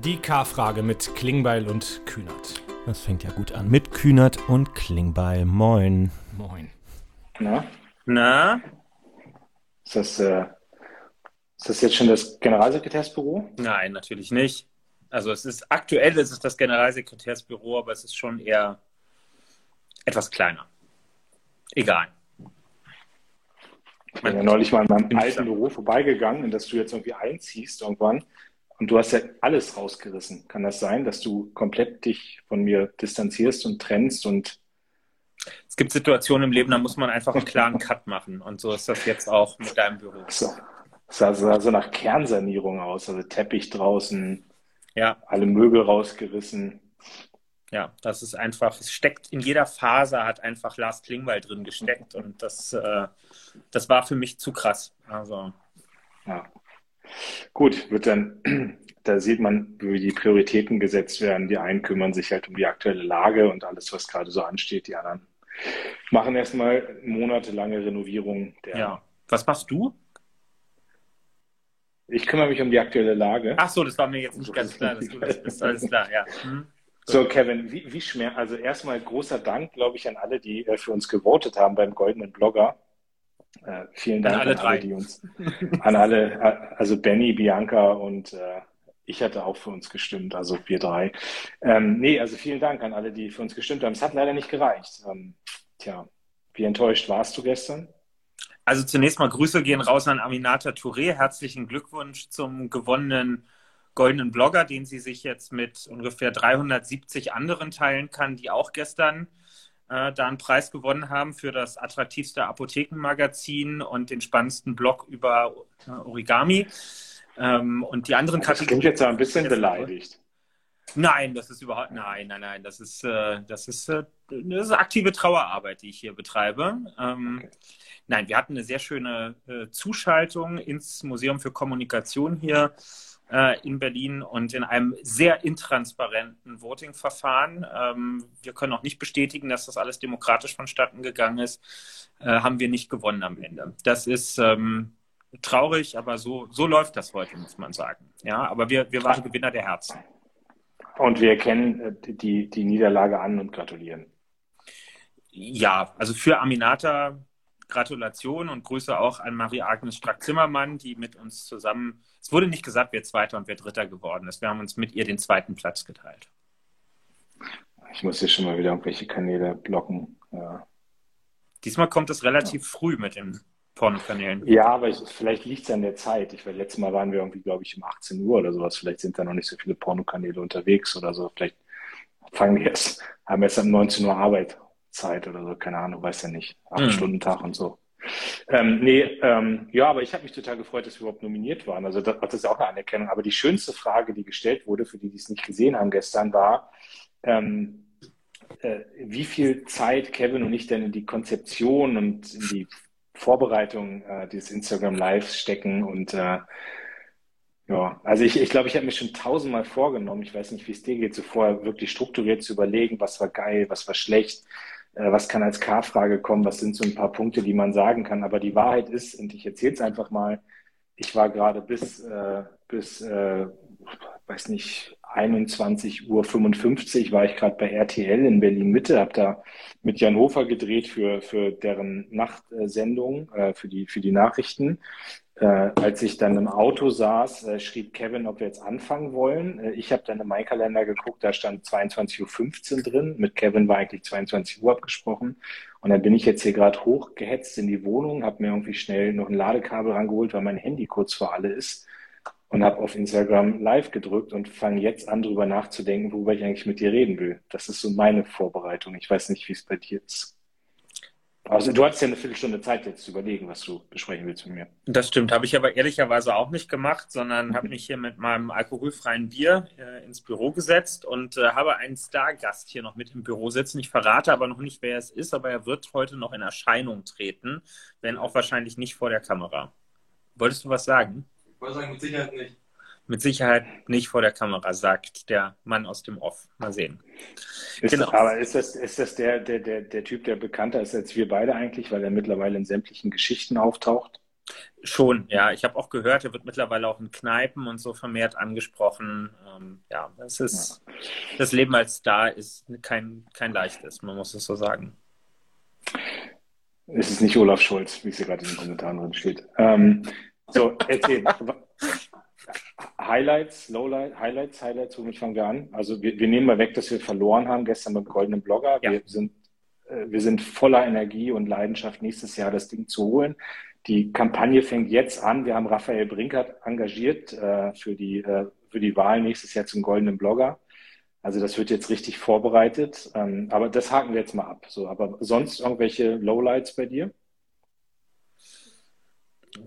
Die K-Frage mit Klingbeil und Kühnert. Das fängt ja gut an. Mit Kühnert und Klingbeil. Moin. Moin. Na, Na? ist das, äh, ist das jetzt schon das Generalsekretärsbüro? Nein, natürlich nicht. Also es ist aktuell ist es das Generalsekretärsbüro, aber es ist schon eher etwas kleiner. Egal. Ich bin ja neulich mal in meinem alten Büro vorbeigegangen, in das du jetzt irgendwie einziehst irgendwann. Und du hast ja alles rausgerissen. Kann das sein, dass du komplett dich von mir distanzierst und trennst und Es gibt Situationen im Leben, da muss man einfach einen klaren Cut machen. Und so ist das jetzt auch mit deinem Büro. so, es sah, sah so nach Kernsanierung aus. Also Teppich draußen, Ja, alle Möbel rausgerissen. ja, das ist einfach, es steckt in jeder Faser, hat einfach Lars Klingbeil drin gesteckt. Und das, äh, das war für mich zu krass. Also, Ja. Gut, wird dann, da sieht man, wie die Prioritäten gesetzt werden. Die einen kümmern sich halt um die aktuelle Lage und alles, was gerade so ansteht. Die anderen machen erstmal monatelange Renovierung der. ja. Was machst du? Ich kümmere mich um die aktuelle Lage. Ach so, das war mir jetzt nicht ganz klar, dass du das bist. Alles klar, ja. Hm? So, Kevin, wie, wie schmer, also erstmal großer Dank, glaube ich, an alle, die äh, für uns gewotet haben beim Goldenen Blogger. Äh, vielen Dank An alle an alle, drei. die uns, an alle, äh, also Benny, Bianca und äh, ich hatte auch für uns gestimmt, also wir drei. Ähm, nee, also vielen Dank an alle, die für uns gestimmt haben. Es hat leider nicht gereicht. Ähm, tja, wie enttäuscht warst du gestern? Also zunächst mal Grüße gehen raus an Aminata Touré. Herzlichen Glückwunsch zum gewonnenen goldenen Blogger, den sie sich jetzt mit ungefähr 370 anderen teilen kann, die auch gestern äh, da einen Preis gewonnen haben für das attraktivste Apothekenmagazin und den spannendsten Blog über äh, Origami. Ähm, und die anderen Das klingt jetzt ein bisschen beleidigt. Nein, das ist überhaupt nein, nein, nein. Das ist äh, das ist äh, das ist aktive Trauerarbeit, die ich hier betreibe. Ähm, Okay. Nein, wir hatten eine sehr schöne äh, Zuschaltung ins Museum für Kommunikation hier äh, in Berlin und in einem sehr intransparenten Voting-Verfahren. Ähm, wir können auch nicht bestätigen, dass das alles demokratisch vonstatten gegangen ist. Äh, haben wir nicht gewonnen am Ende. Das ist ähm, traurig, aber so, so läuft das heute, muss man sagen. Ja, aber wir, wir waren Gewinner der Herzen. Und wir erkennen äh, die, die Niederlage an und gratulieren. Ja, also für Aminata Gratulation und Grüße auch an Marie-Agnes Strack-Zimmermann, die mit uns zusammen, es wurde nicht gesagt, wer Zweiter und wer Dritter geworden ist. Wir haben uns mit ihr den zweiten Platz geteilt. Ich muss hier schon mal wieder irgendwelche Kanäle blocken. Ja, Diesmal kommt es relativ früh mit den Pornokanälen. ja aber ich, vielleicht liegt es an der Zeit. Ich, weil letztes Mal waren wir irgendwie, glaube ich, um 18 Uhr oder sowas. Vielleicht sind da noch nicht so viele Pornokanäle unterwegs oder so. Vielleicht fangen wir erst, haben erst um 19 Uhr Arbeit Zeit oder so. Keine Ahnung, weiß ja nicht. Acht Hm. Stunden Tag und so. Ähm, nee, ähm, ja, aber ich habe mich total gefreut, dass wir überhaupt nominiert waren. Also das, das ist auch eine Anerkennung. Aber die schönste Frage, die gestellt wurde, für die, die es nicht gesehen haben gestern, war, ähm, äh, wie viel Zeit Kevin und ich denn in die Konzeption und in die Vorbereitung äh, dieses Instagram Lives stecken. Und äh, ja, also ich, ich glaube, ich habe mir schon tausendmal vorgenommen, ich weiß nicht, wie es dir geht, so vorher wirklich strukturiert zu überlegen, was war geil, was war schlecht, was kann als K-Frage kommen, was sind so ein paar Punkte, die man sagen kann. Aber die Wahrheit ist, und ich erzähle es einfach mal, ich war gerade bis, äh, bis äh, weiß nicht, 21.55 Uhr war ich gerade bei RTL in Berlin-Mitte, habe da mit Jan Hofer gedreht für, für deren Nachtsendung, äh, für die, für die Nachrichten. Äh, als ich dann im Auto saß, äh, schrieb Kevin, ob wir jetzt anfangen wollen. Äh, ich habe dann in meinen Kalender geguckt, da stand 22.15 Uhr drin. Mit Kevin war eigentlich 22 Uhr abgesprochen. Und dann bin ich jetzt hier gerade hochgehetzt in die Wohnung, habe mir irgendwie schnell noch ein Ladekabel rangeholt, weil mein Handy kurz vor alle ist und habe auf Instagram live gedrückt und fange jetzt an, darüber nachzudenken, worüber ich eigentlich mit dir reden will. Das ist so meine Vorbereitung. Ich weiß nicht, wie es bei dir ist. Also du hattest ja eine Viertelstunde Zeit jetzt zu überlegen, was du besprechen willst mit mir. Das stimmt, habe ich aber ehrlicherweise auch nicht gemacht, sondern habe mich hier mit meinem alkoholfreien Bier äh, ins Büro gesetzt und äh, habe einen Stargast hier noch mit im Büro sitzen. Ich verrate aber noch nicht, wer es ist, aber er wird heute noch in Erscheinung treten, wenn auch wahrscheinlich nicht vor der Kamera. Wolltest du was sagen? Ich wollte sagen, mit Sicherheit nicht. Mit Sicherheit nicht vor der Kamera, sagt der Mann aus dem Off. Mal sehen. Ist, Genau. Aber ist das, ist das der, der, der, der Typ, der bekannter ist als wir beide eigentlich, weil er mittlerweile in sämtlichen Geschichten auftaucht? Schon, ja. Ich habe auch gehört, er wird mittlerweile auch in Kneipen und so vermehrt angesprochen. Ähm, ja, das ist ja. das Leben als Star ist kein, kein leichtes, man muss es so sagen. Es ist nicht Olaf Scholz, wie es hier gerade in den Kommentaren drin steht. Ähm, so, erzähl. Highlights, Lowlights, Highlights, Highlights, womit fangen wir an? Also wir, wir nehmen mal weg, dass wir verloren haben gestern beim Goldenen Blogger. Ja. Wir, sind, äh, wir sind voller Energie und Leidenschaft, nächstes Jahr das Ding zu holen. Die Kampagne fängt jetzt an. Wir haben Raphael Brinkert engagiert äh, für, die, äh, für die Wahl nächstes Jahr zum Goldenen Blogger. Also das wird jetzt richtig vorbereitet. Ähm, aber das haken wir jetzt mal ab. So, aber sonst irgendwelche Lowlights bei dir?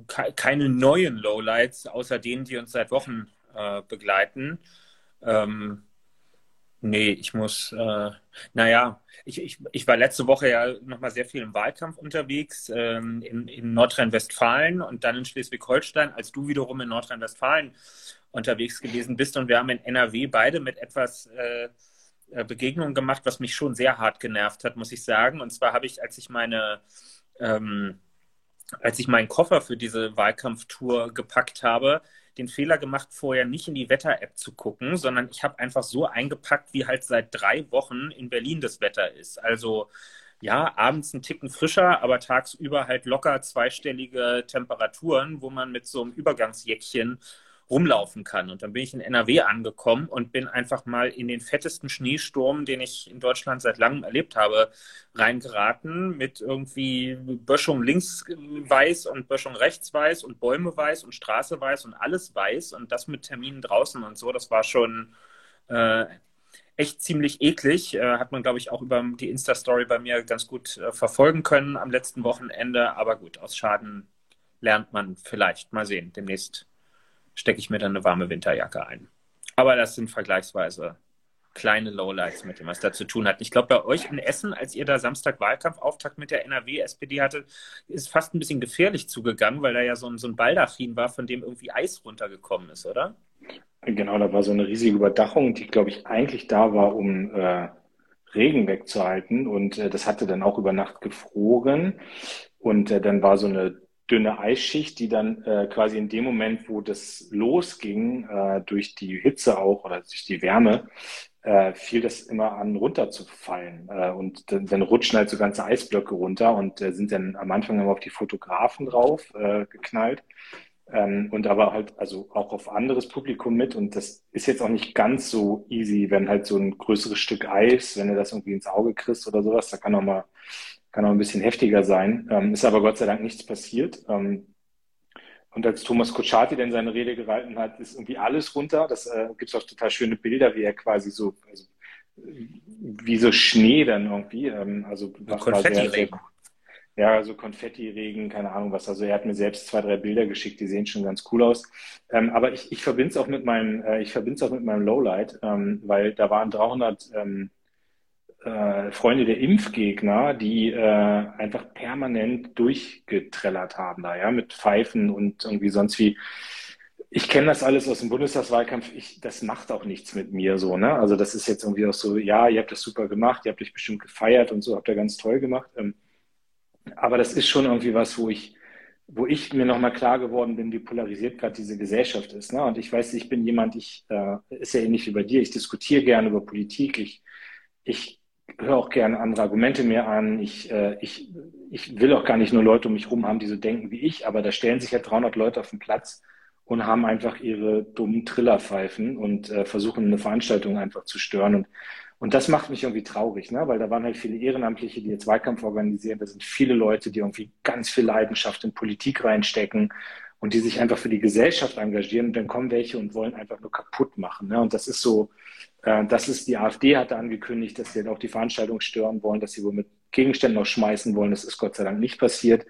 Keine neuen Lowlights, außer denen, die uns seit Wochen äh, begleiten. Ähm, Nee, ich muss, äh, naja, ich, ich, ich war letzte Woche ja nochmal sehr viel im Wahlkampf unterwegs, ähm, in, in Nordrhein-Westfalen und dann in Schleswig-Holstein, als du wiederum in Nordrhein-Westfalen unterwegs gewesen bist. Und wir haben in NRW beide mit etwas äh, äh, Begegnungen gemacht, was mich schon sehr hart genervt hat, muss ich sagen. Und zwar habe ich, als ich meine, ähm, als ich meinen Koffer für diese Wahlkampftour gepackt habe, den Fehler gemacht, vorher nicht in die Wetter-App zu gucken, sondern ich habe einfach so eingepackt, wie halt seit drei Wochen in Berlin das Wetter ist. Also ja, abends ein Ticken frischer, aber tagsüber halt locker zweistellige Temperaturen, wo man mit so einem Übergangsjäckchen rumlaufen kann. Und dann bin ich in NRW angekommen und bin einfach mal in den fettesten Schneesturm, den ich in Deutschland seit langem erlebt habe, reingeraten mit irgendwie Böschung links weiß und Böschung rechts weiß und Bäume weiß und Straße weiß und alles weiß und das mit Terminen draußen und so. Das war schon äh, echt ziemlich eklig. Äh, hat man, glaube ich, auch über die Insta-Story bei mir ganz gut äh, verfolgen können am letzten Wochenende. Aber gut, aus Schaden lernt man vielleicht. Mal sehen, demnächst stecke ich mir dann eine warme Winterjacke ein. Aber das sind vergleichsweise kleine Lowlights mit dem, was da zu tun hat. Ich glaube, bei euch in Essen, als ihr da Samstag Wahlkampfauftakt mit der NRW-SPD hatte, ist fast ein bisschen gefährlich zugegangen, weil da ja so ein, so ein Baldachin war, von dem irgendwie Eis runtergekommen ist, oder? Genau, da war so eine riesige Überdachung, die, glaube ich, eigentlich da war, um äh, Regen wegzuhalten. Und äh, das hatte dann auch über Nacht gefroren. Und äh, dann war so eine dünne Eisschicht, die dann äh, quasi in dem Moment, wo das losging, äh, durch die Hitze auch oder durch die Wärme, äh, fiel das immer an, runterzufallen. Äh, und dann, dann rutschen halt so ganze Eisblöcke runter und äh, sind dann am Anfang immer auf die Fotografen drauf äh, geknallt. Ähm, und aber halt also auch auf anderes Publikum mit. Und das ist jetzt auch nicht ganz so easy, wenn halt so ein größeres Stück Eis, wenn du das irgendwie ins Auge kriegst oder sowas, da kann auch mal kann auch ein bisschen heftiger sein. Ähm, ist aber Gott sei Dank nichts passiert. Ähm, und als Thomas Kutschaty denn seine Rede gehalten hat, ist irgendwie alles runter. Das äh, gibt es auch total schöne Bilder, wie er quasi so, also, wie so Schnee dann irgendwie. Ähm, also Konfetti-Regen. Ja, so Konfetti-Regen, keine Ahnung was. Also er hat mir selbst zwei, drei Bilder geschickt, die sehen schon ganz cool aus. Ähm, aber ich, ich verbinde es auch mit meinem, äh, ich verbinde es auch mit meinem Lowlight, ähm, weil da waren 300 ähm, äh, Freunde der Impfgegner, die äh, einfach permanent durchgetrellert haben da, ja, mit Pfeifen und irgendwie sonst wie. Ich kenne das alles aus dem Bundestagswahlkampf. Ich, das macht auch nichts mit mir so, ne? Also das ist jetzt irgendwie auch so, ja, ihr habt das super gemacht, ihr habt euch bestimmt gefeiert und so, habt ihr ganz toll gemacht. Ähm, aber das ist schon irgendwie was, wo ich, wo ich mir nochmal klar geworden bin, wie polarisiert gerade diese Gesellschaft ist. Ne? Und ich weiß, ich bin jemand, ich äh, ist ja ähnlich wie bei dir, ich diskutiere gerne über Politik, ich, ich höre auch gerne andere Argumente mir an. Ich, äh, ich, ich will auch gar nicht nur Leute um mich herum haben, die so denken wie ich, aber da stellen sich ja 300 Leute auf den Platz und haben einfach ihre dummen Trillerpfeifen und äh, versuchen eine Veranstaltung einfach zu stören. Und, und das macht mich irgendwie traurig, ne? weil da waren halt viele Ehrenamtliche, die jetzt Wahlkampf organisieren. Da sind viele Leute, die irgendwie ganz viel Leidenschaft in Politik reinstecken und die sich einfach für die Gesellschaft engagieren. Und dann kommen welche und wollen einfach nur kaputt machen. Ne? Und das ist so, das ist, die AfD hatte angekündigt, dass sie halt auch die Veranstaltung stören wollen, dass sie wohl mit Gegenständen noch schmeißen wollen. Das ist Gott sei Dank nicht passiert.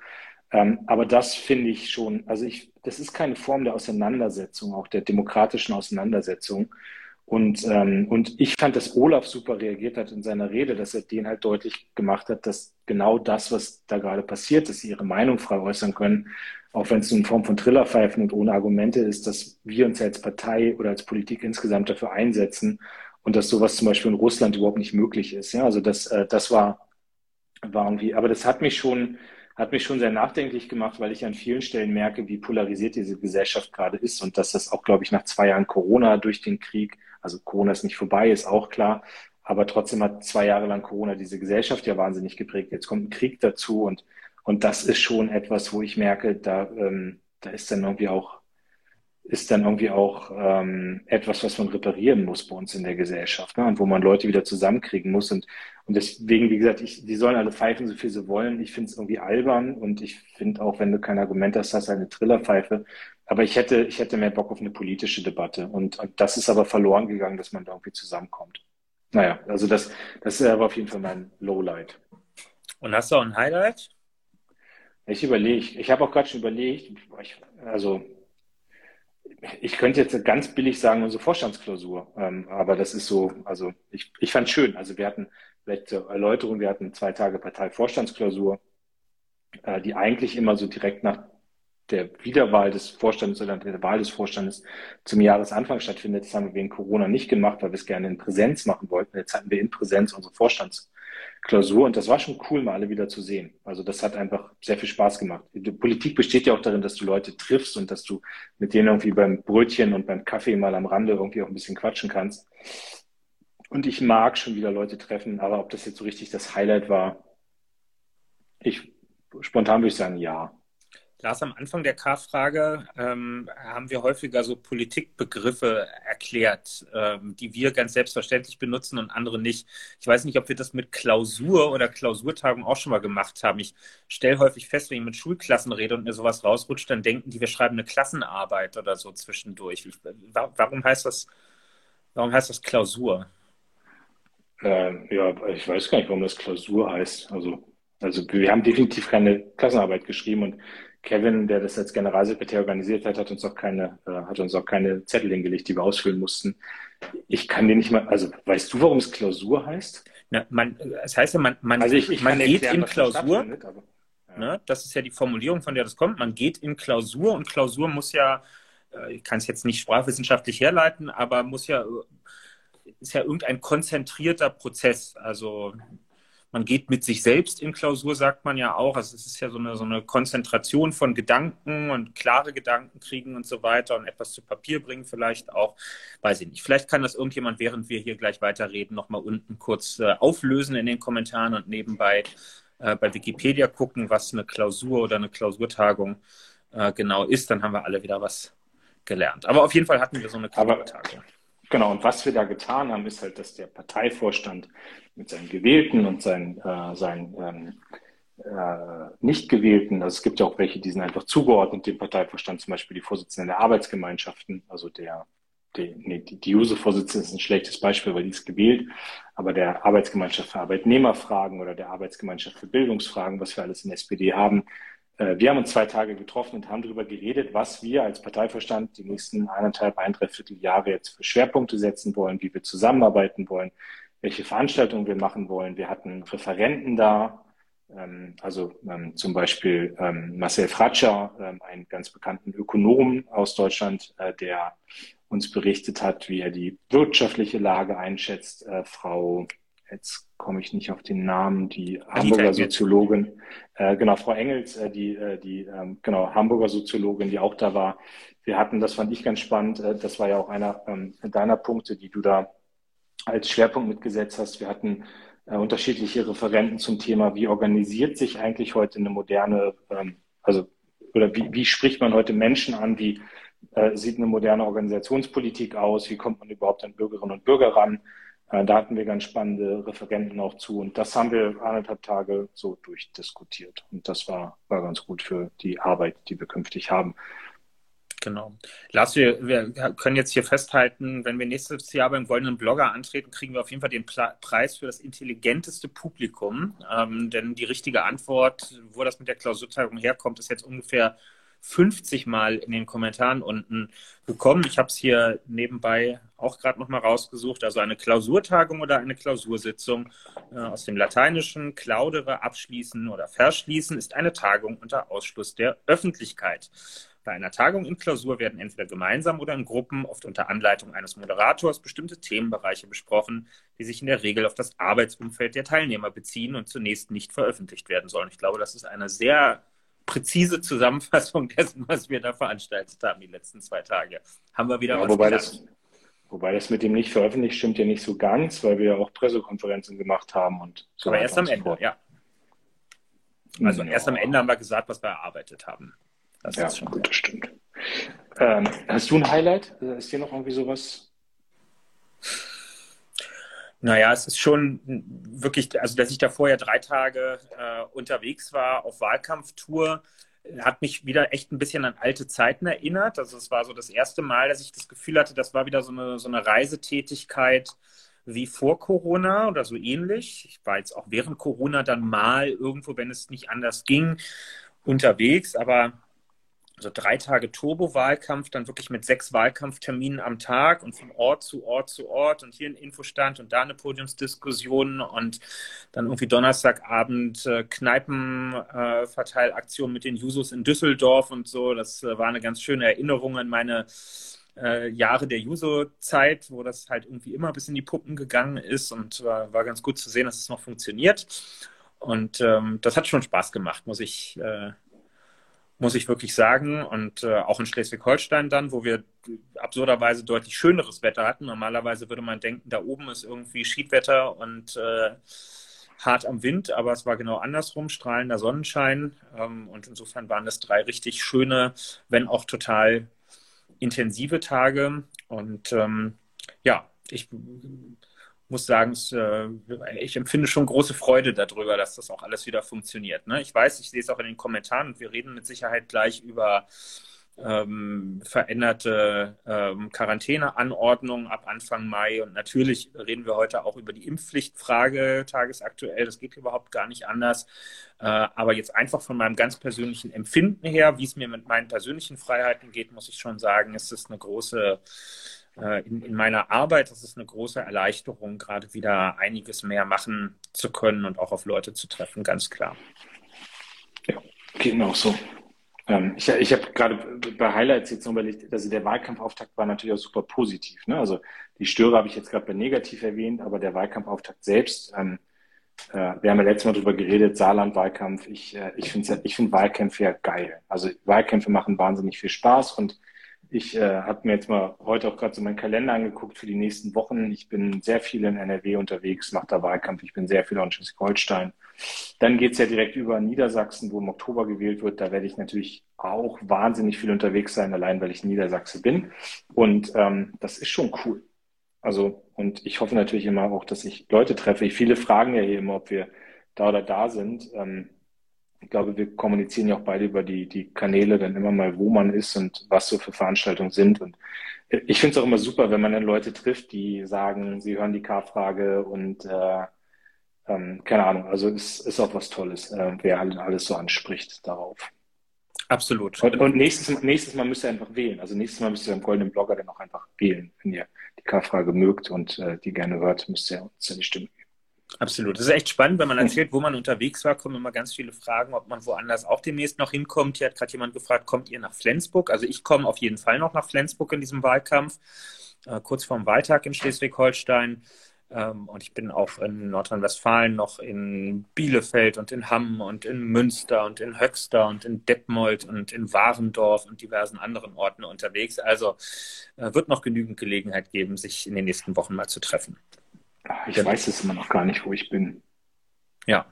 Ähm, aber das finde ich schon, also ich, das ist keine Form der Auseinandersetzung, auch der demokratischen Auseinandersetzung. Und, ähm, und ich fand, dass Olaf super reagiert hat in seiner Rede, dass er den halt deutlich gemacht hat, dass genau das, was da gerade passiert, dass sie ihre Meinung frei äußern können, auch wenn es in Form von Trillerpfeifen und ohne Argumente ist, dass wir uns als Partei oder als Politik insgesamt dafür einsetzen und dass sowas zum Beispiel in Russland überhaupt nicht möglich ist. Ja, also das, äh, das war, war irgendwie, aber das hat mich schon hat mich schon sehr nachdenklich gemacht, weil ich an vielen Stellen merke, wie polarisiert diese Gesellschaft gerade ist und dass das auch, glaube ich, nach zwei Jahren Corona durch den Krieg, also Corona ist nicht vorbei, ist auch klar, aber trotzdem hat zwei Jahre lang Corona diese Gesellschaft ja wahnsinnig geprägt. Jetzt kommt ein Krieg dazu und, und das ist schon etwas, wo ich merke, da, ähm, da ist dann irgendwie auch ist dann irgendwie auch ähm, etwas, was man reparieren muss bei uns in der Gesellschaft ne? und wo man Leute wieder zusammenkriegen muss. Und, und deswegen, wie gesagt, ich, die sollen alle pfeifen, so viel sie wollen. Ich finde es irgendwie albern und ich finde auch, wenn du kein Argument hast, hast du eine Trillerpfeife. Aber ich hätte, ich hätte mehr Bock auf eine politische Debatte. Und, und das ist aber verloren gegangen, dass man da irgendwie zusammenkommt. Naja, also das, das ist aber auf jeden Fall mein Lowlight. Und hast du auch ein Highlight? Ich überlege, ich habe auch gerade schon überlegt, ich, also ich könnte jetzt ganz billig sagen, unsere Vorstandsklausur. Ähm, aber das ist so, also ich, ich fand schön. Also wir hatten vielleicht zur Erläuterung, wir hatten zwei Tage Partei-Vorstandsklausur, äh, die eigentlich immer so direkt nach der Wiederwahl des Vorstandes oder der Wahl des Vorstandes zum Jahresanfang stattfindet. Das haben wir wegen Corona nicht gemacht, weil wir es gerne in Präsenz machen wollten. Jetzt hatten wir in Präsenz unsere Vorstands Klausur und das war schon cool, mal alle wieder zu sehen. Also das hat einfach sehr viel Spaß gemacht. Die Politik besteht ja auch darin, dass du Leute triffst und dass du mit denen irgendwie beim Brötchen und beim Kaffee mal am Rande irgendwie auch ein bisschen quatschen kannst. Und ich mag schon wieder Leute treffen, aber ob das jetzt so richtig das Highlight war, ich spontan würde ich sagen, ja. Lars, am Anfang der K-Frage ähm, haben wir häufiger so Politikbegriffe erklärt, ähm, die wir ganz selbstverständlich benutzen und andere nicht. Ich weiß nicht, ob wir das mit Klausur oder Klausurtagung auch schon mal gemacht haben. Ich stelle häufig fest, wenn ich mit Schulklassen rede und mir sowas rausrutscht, dann denken die, wir schreiben eine Klassenarbeit oder so zwischendurch. Ich, warum heißt das, warum heißt das Klausur? Ähm, ja, ich weiß gar nicht, warum das Klausur heißt. Also, also wir haben definitiv keine Klassenarbeit geschrieben und Kevin, der das als Generalsekretär organisiert hat, hat uns auch keine, äh, hat uns auch keine Zettel hingelegt, die wir ausfüllen mussten. Ich kann dir nicht mal, also weißt du, warum es Klausur heißt? Na, man, das heißt ja, man, man, also ich, ich man geht erklären, in Klausur. Aber, ja. ne, das ist ja die Formulierung, von der das kommt. Man geht in Klausur und Klausur muss ja, äh, ich kann es jetzt nicht sprachwissenschaftlich herleiten, aber muss ja, ist ja irgendein konzentrierter Prozess. Also man geht mit sich selbst in Klausur, sagt man ja auch. Also es ist ja so eine, so eine Konzentration von Gedanken und klare Gedanken kriegen und so weiter und etwas zu Papier bringen vielleicht auch. Weiß ich nicht. Vielleicht kann das irgendjemand, während wir hier gleich weiterreden, nochmal unten kurz äh, auflösen in den Kommentaren und nebenbei äh, bei Wikipedia gucken, was eine Klausur oder eine Klausurtagung äh, genau ist. Dann haben wir alle wieder was gelernt. Aber auf jeden Fall hatten wir so eine Klausurtagung. Genau, und was wir da getan haben, ist halt, dass der Parteivorstand mit seinen Gewählten und seinen, äh, seinen ähm, äh, nicht gewählten, also es gibt ja auch welche, die sind einfach zugeordnet dem Parteivorstand, zum Beispiel die Vorsitzenden der Arbeitsgemeinschaften, also der, die, nee, die, die Juso-Vorsitzende ist ein schlechtes Beispiel, weil die ist gewählt, aber der Arbeitsgemeinschaft für Arbeitnehmerfragen oder der Arbeitsgemeinschaft für Bildungsfragen, was wir alles in SPD haben, wir haben uns zwei Tage getroffen und haben darüber geredet, was wir als Parteivorstand die nächsten eineinhalb, ein, dreiviertel Jahre jetzt für Schwerpunkte setzen wollen, wie wir zusammenarbeiten wollen, welche Veranstaltungen wir machen wollen. Wir hatten Referenten da, ähm, also ähm, zum Beispiel ähm, Marcel Fratscher, einen ganz bekannten Ökonom aus Deutschland, äh, der uns berichtet hat, wie er die wirtschaftliche Lage einschätzt. Äh, Frau jetzt komme ich nicht auf den Namen, die Hamburger Soziologin, äh, genau, Frau Engels, äh, die, äh, die ähm, genau, Hamburger Soziologin, die auch da war. Wir hatten, das fand ich ganz spannend, äh, das war ja auch einer ähm, deiner Punkte, die du da als Schwerpunkt mitgesetzt hast. Wir hatten äh, unterschiedliche Referenten zum Thema, wie organisiert sich eigentlich heute eine moderne, ähm, also oder wie, wie spricht man heute Menschen an, wie äh, sieht eine moderne Organisationspolitik aus, wie kommt man überhaupt an Bürgerinnen und Bürger ran. Äh, da hatten wir ganz spannende Referenten auch zu und das haben wir anderthalb Tage so durchdiskutiert und das war, war ganz gut für die Arbeit, die wir künftig haben. Genau. Lars, wir, wir, können jetzt hier festhalten, wenn wir nächstes Jahr beim Goldenen Blogger antreten, kriegen wir auf jeden Fall den Pla Preis für das intelligenteste Publikum. Ähm, denn die richtige Antwort, wo das mit der Klausurtagung herkommt, ist jetzt ungefähr 50 Mal in den Kommentaren unten gekommen. Ich habe es hier nebenbei auch gerade nochmal rausgesucht. Also eine Klausurtagung oder eine Klausursitzung äh, aus dem Lateinischen, claudere, abschließen oder verschließen, ist eine Tagung unter Ausschluss der Öffentlichkeit. Bei einer Tagung in Klausur werden entweder gemeinsam oder in Gruppen, oft unter Anleitung eines Moderators, bestimmte Themenbereiche besprochen, die sich in der Regel auf das Arbeitsumfeld der Teilnehmer beziehen und zunächst nicht veröffentlicht werden sollen. Ich glaube, das ist eine sehr präzise Zusammenfassung dessen, was wir da veranstaltet haben die letzten zwei Tage. Haben wir wieder ja, was wobei das, wobei das mit dem nicht veröffentlicht stimmt ja nicht so ganz, weil wir ja auch Pressekonferenzen gemacht haben und so Aber erst am Ende, fort. ja. Also ja. erst am Ende haben wir gesagt, was wir erarbeitet haben. Das ja, ist schon gut, das stimmt. Ähm, hast du ein Highlight? Ist dir noch irgendwie sowas? Naja, es ist schon wirklich, also dass ich da vorher drei Tage äh, unterwegs war auf Wahlkampftour, hat mich wieder echt ein bisschen an alte Zeiten erinnert. Also es war so das erste Mal, dass ich das Gefühl hatte, das war wieder so eine, so eine Reisetätigkeit wie vor Corona oder so ähnlich. Ich war jetzt auch während Corona dann mal irgendwo, wenn es nicht anders ging, unterwegs, aber also drei Tage Turbo-Wahlkampf, dann wirklich mit sechs Wahlkampfterminen am Tag und von Ort zu Ort zu Ort und hier ein Infostand und da eine Podiumsdiskussion und dann irgendwie Donnerstagabend äh, Kneipenverteilaktion äh, mit den Jusos in Düsseldorf und so. Das äh, war eine ganz schöne Erinnerung an meine äh, Jahre der Juso-Zeit, wo das halt irgendwie immer bis in die Puppen gegangen ist und äh, war ganz gut zu sehen, dass es noch funktioniert. Und ähm, das hat schon Spaß gemacht, muss ich, äh, muss ich wirklich sagen. Und äh, auch in Schleswig-Holstein dann, wo wir absurderweise deutlich schöneres Wetter hatten. Normalerweise würde man denken, da oben ist irgendwie Schiedwetter und äh, hart am Wind, aber es war genau andersrum, strahlender Sonnenschein. Ähm, und insofern waren das drei richtig schöne, wenn auch total intensive Tage. Und ähm, ja, ich muss sagen, äh, ich empfinde schon große Freude darüber, dass das auch alles wieder funktioniert. Ne? Ich weiß, ich sehe es auch in den Kommentaren und wir reden mit Sicherheit gleich über ähm, veränderte ähm, Quarantäneanordnungen ab Anfang Mai. Und natürlich reden wir heute auch über die Impfpflichtfrage tagesaktuell. Das geht überhaupt gar nicht anders. Äh, aber jetzt einfach von meinem ganz persönlichen Empfinden her, wie es mir mit meinen persönlichen Freiheiten geht, muss ich schon sagen, ist es eine große in, in, meiner Arbeit, ist eine große Erleichterung, gerade wieder einiges mehr machen zu können und auch auf Leute zu treffen, ganz klar. Ja, auch so. Ähm, ich ich habe gerade bei Highlights jetzt noch überlegt, also der Wahlkampfauftakt war natürlich auch super positiv. Ne? Also die Störe habe ich jetzt gerade bei negativ erwähnt, aber der Wahlkampfauftakt selbst, ähm, äh, wir haben ja letztes Mal darüber geredet, Saarland-Wahlkampf, ich, äh, ich finde ich find Wahlkämpfe ja geil. Also Wahlkämpfe machen wahnsinnig viel Spaß und ich äh, habe mir jetzt mal heute auch gerade so meinen Kalender angeguckt für die nächsten Wochen. Ich bin sehr viel in NRW unterwegs, mache da Wahlkampf. Ich bin sehr viel in Schleswig-Holstein. Dann geht's ja direkt über Niedersachsen, wo im Oktober gewählt wird. Da werde ich natürlich auch wahnsinnig viel unterwegs sein, allein weil ich Niedersachse bin. Und ähm, das ist schon cool. Also, und ich hoffe natürlich immer auch, dass ich Leute treffe. Viele fragen ja hier immer, ob wir da oder da sind. Ähm, ich glaube, wir kommunizieren ja auch beide über die, die Kanäle dann immer mal, wo man ist und was so für Veranstaltungen sind. Und ich finde es auch immer super, wenn man dann Leute trifft, die sagen, sie hören die K-Frage und äh, ähm, keine Ahnung, also es ist auch was Tolles, äh, wer alles so anspricht darauf. Absolut. Und, und, nächstes, nächstes Mal müsst ihr einfach wählen. Also nächstes Mal müsst ihr im Goldenen Blogger dann auch einfach wählen. Wenn ihr die K-Frage mögt und äh, die gerne hört, müsst ihr uns ja die Stimme geben. Absolut. Das ist echt spannend, wenn man erzählt, wo man unterwegs war, kommen immer ganz viele Fragen, ob man woanders auch demnächst noch hinkommt. Hier hat gerade jemand gefragt, kommt ihr nach Flensburg? Also ich komme auf jeden Fall noch nach Flensburg in diesem Wahlkampf, äh, kurz vorm Wahltag in Schleswig-Holstein. Ähm, und ich bin auch in Nordrhein-Westfalen noch in Bielefeld und in Hamm und in Münster und in Höxter und in Detmold und in Warendorf und diversen anderen Orten unterwegs. Also äh, wird noch genügend Gelegenheit geben, sich in den nächsten Wochen mal zu treffen. Ich ja. weiß es immer noch gar nicht, wo ich bin. Ja.